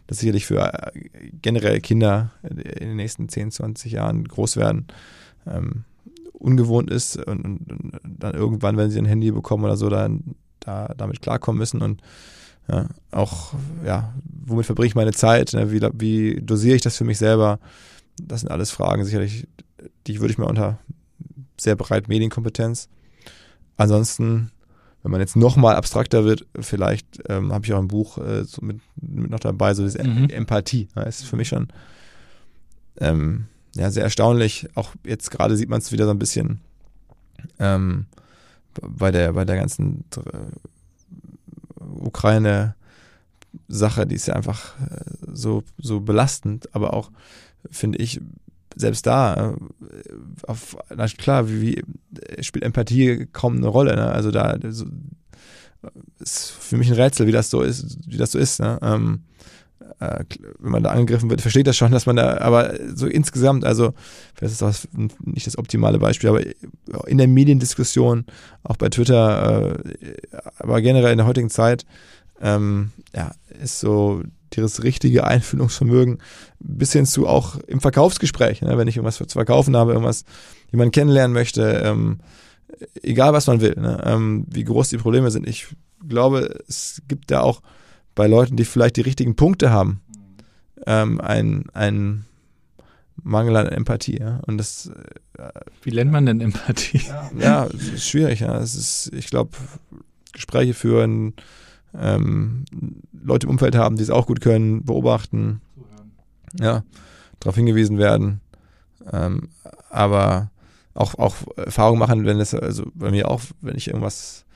das sicherlich für äh, generell Kinder in den nächsten 10, 20 Jahren groß werden, ähm, ungewohnt ist und, und, und dann irgendwann, wenn sie ein Handy bekommen oder so, dann da damit klarkommen müssen und ja, auch, ja, womit verbringe ich meine Zeit, ne? wie, wie dosiere ich das für mich selber? Das sind alles Fragen, sicherlich, die würde ich mir unter sehr breit Medienkompetenz. Ansonsten, wenn man jetzt nochmal abstrakter wird, vielleicht ähm, habe ich auch ein Buch äh, so mit, mit noch dabei, so diese Mhm. Empathie. Ja, ist für mich schon ähm, ja, sehr erstaunlich. Auch jetzt gerade sieht man es wieder so ein bisschen ähm, bei der, bei der ganzen Ukraine-Sache, die ist ja einfach äh, so, so belastend, aber auch, finde ich, selbst da, äh, auf, na klar, wie, wie spielt Empathie kaum eine Rolle. Ne? Also da so, ist für mich ein Rätsel, wie das so ist, wie das so ist. Ne? Ähm, äh, wenn man da angegriffen wird, versteht das schon, dass man da, aber so insgesamt, also das ist auch nicht das optimale Beispiel, aber in der Mediendiskussion, auch bei Twitter, äh, aber generell in der heutigen Zeit, ähm, ja, ist so das richtige Einfühlungsvermögen bis hin zu auch im Verkaufsgespräch, ne, wenn ich irgendwas zu verkaufen habe, irgendwas, jemanden kennenlernen möchte, ähm, egal was man will, ne, ähm, wie groß die Probleme sind. Ich glaube, es gibt da auch bei Leuten, die vielleicht die richtigen Punkte haben, ähm, ein, ein Mangel an Empathie. Ja? Und das, äh, Wie lernt man denn Empathie? Ja, es ist schwierig. Ja. Es ist, ich glaube, Gespräche führen, ähm, Leute im Umfeld haben, die es auch gut können, beobachten, ja, darauf hingewiesen werden. Ähm, aber auch, auch Erfahrungen machen, wenn es, also bei mir auch, wenn ich irgendwas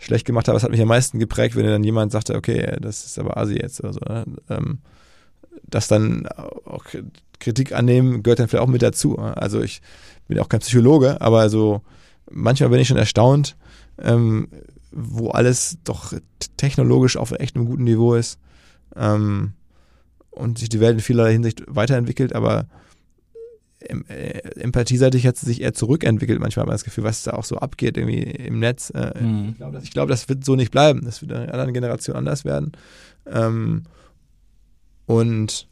schlecht gemacht habe, das hat mich am meisten geprägt, wenn dann jemand sagte, okay, das ist aber Asi jetzt oder so. Ne? Ähm, das dann auch Kritik annehmen gehört dann vielleicht auch mit dazu. Also ich bin auch kein Psychologe, aber so manchmal bin ich schon erstaunt, ähm, wo alles doch technologisch auf echt einem guten Niveau ist ähm, und sich die Welt in vielerlei Hinsicht weiterentwickelt, aber empathieseitig hat sie sich eher zurückentwickelt. Manchmal hat man das Gefühl, was da auch so abgeht irgendwie im Netz. Äh, mhm. Ich glaube, das, glaub, das, wird so nicht bleiben. Das wird in einer anderen Generation anders werden. Ähm, und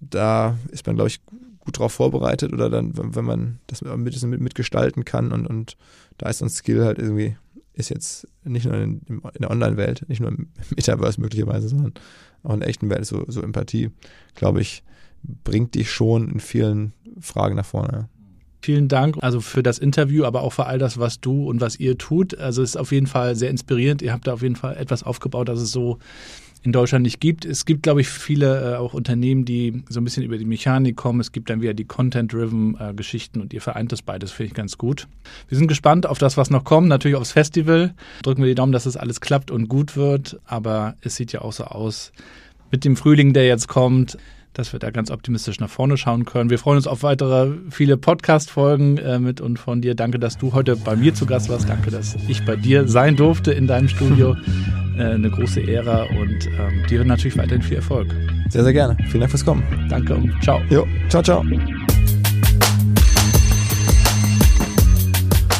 da ist man, glaube ich, gut drauf vorbereitet oder dann, wenn man das mit, mitgestalten kann und, und da ist so ein Skill halt irgendwie ist jetzt nicht nur in, in der Online-Welt, nicht nur im Metaverse möglicherweise, sondern auch in der echten Welt, so, so Empathie, glaube ich, bringt dich schon in vielen Fragen nach vorne. Vielen Dank also für das Interview, aber auch für all das, was du und was ihr tut. Also es ist auf jeden Fall sehr inspirierend. Ihr habt da auf jeden Fall etwas aufgebaut, das es so in Deutschland nicht gibt. Es gibt, glaube ich, viele äh, auch Unternehmen, die so ein bisschen über die Mechanik kommen. Es gibt dann wieder die Content-driven äh, Geschichten und ihr vereint das beides, finde ich ganz gut. Wir sind gespannt auf das, was noch kommt, natürlich aufs Festival. Drücken wir die Daumen, dass es alles klappt und gut wird, aber es sieht ja auch so aus mit dem Frühling, der jetzt kommt dass wir da ganz optimistisch nach vorne schauen können. Wir freuen uns auf weitere viele Podcast-Folgen äh, mit und von dir. Danke, dass du heute bei mir zu Gast warst. Danke, dass ich bei dir sein durfte in deinem Studio. äh, eine große Ehre und ähm, dir natürlich weiterhin viel Erfolg. Sehr, sehr gerne. Vielen Dank fürs Kommen. Danke und ciao. Jo, ciao, ciao.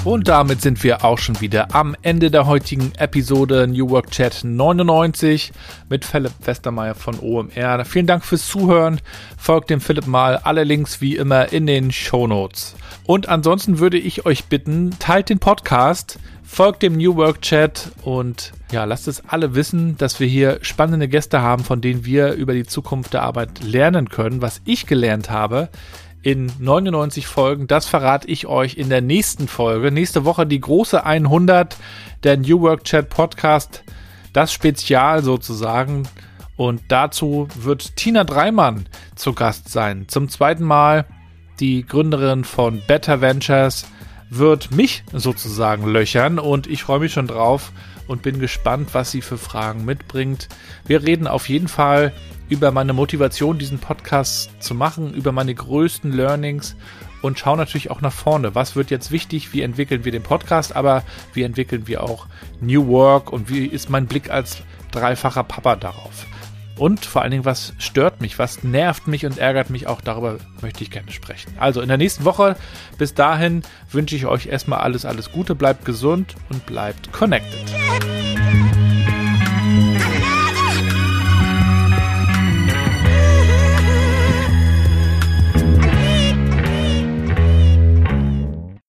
Und damit sind wir auch schon wieder am Ende der heutigen Episode New Work Chat 99 mit Philipp Westermeier von OMR. Vielen Dank fürs Zuhören. Folgt dem Philipp mal. Alle Links wie immer in den Show Notes. Und ansonsten würde ich euch bitten, teilt den Podcast, folgt dem New Work Chat und ja, lasst es alle wissen, dass wir hier spannende Gäste haben, von denen wir über die Zukunft der Arbeit lernen können. Was ich gelernt habe, in 99 Folgen. Das verrate ich euch in der nächsten Folge. Nächste Woche die große 100 der New Work Chat Podcast. Das Spezial sozusagen. Und dazu wird Tina Dreimann zu Gast sein. Zum zweiten Mal die Gründerin von Better Ventures wird mich sozusagen löchern und ich freue mich schon drauf und bin gespannt, was sie für Fragen mitbringt. Wir reden auf jeden Fall über meine Motivation, diesen Podcast zu machen, über meine größten Learnings und schauen natürlich auch nach vorne. Was wird jetzt wichtig? Wie entwickeln wir den Podcast? Aber wie entwickeln wir auch New Work? Und wie ist mein Blick als dreifacher Papa darauf? Und vor allen Dingen, was stört mich, was nervt mich und ärgert mich auch, darüber möchte ich gerne sprechen. Also in der nächsten Woche, bis dahin wünsche ich euch erstmal alles, alles Gute, bleibt gesund und bleibt connected.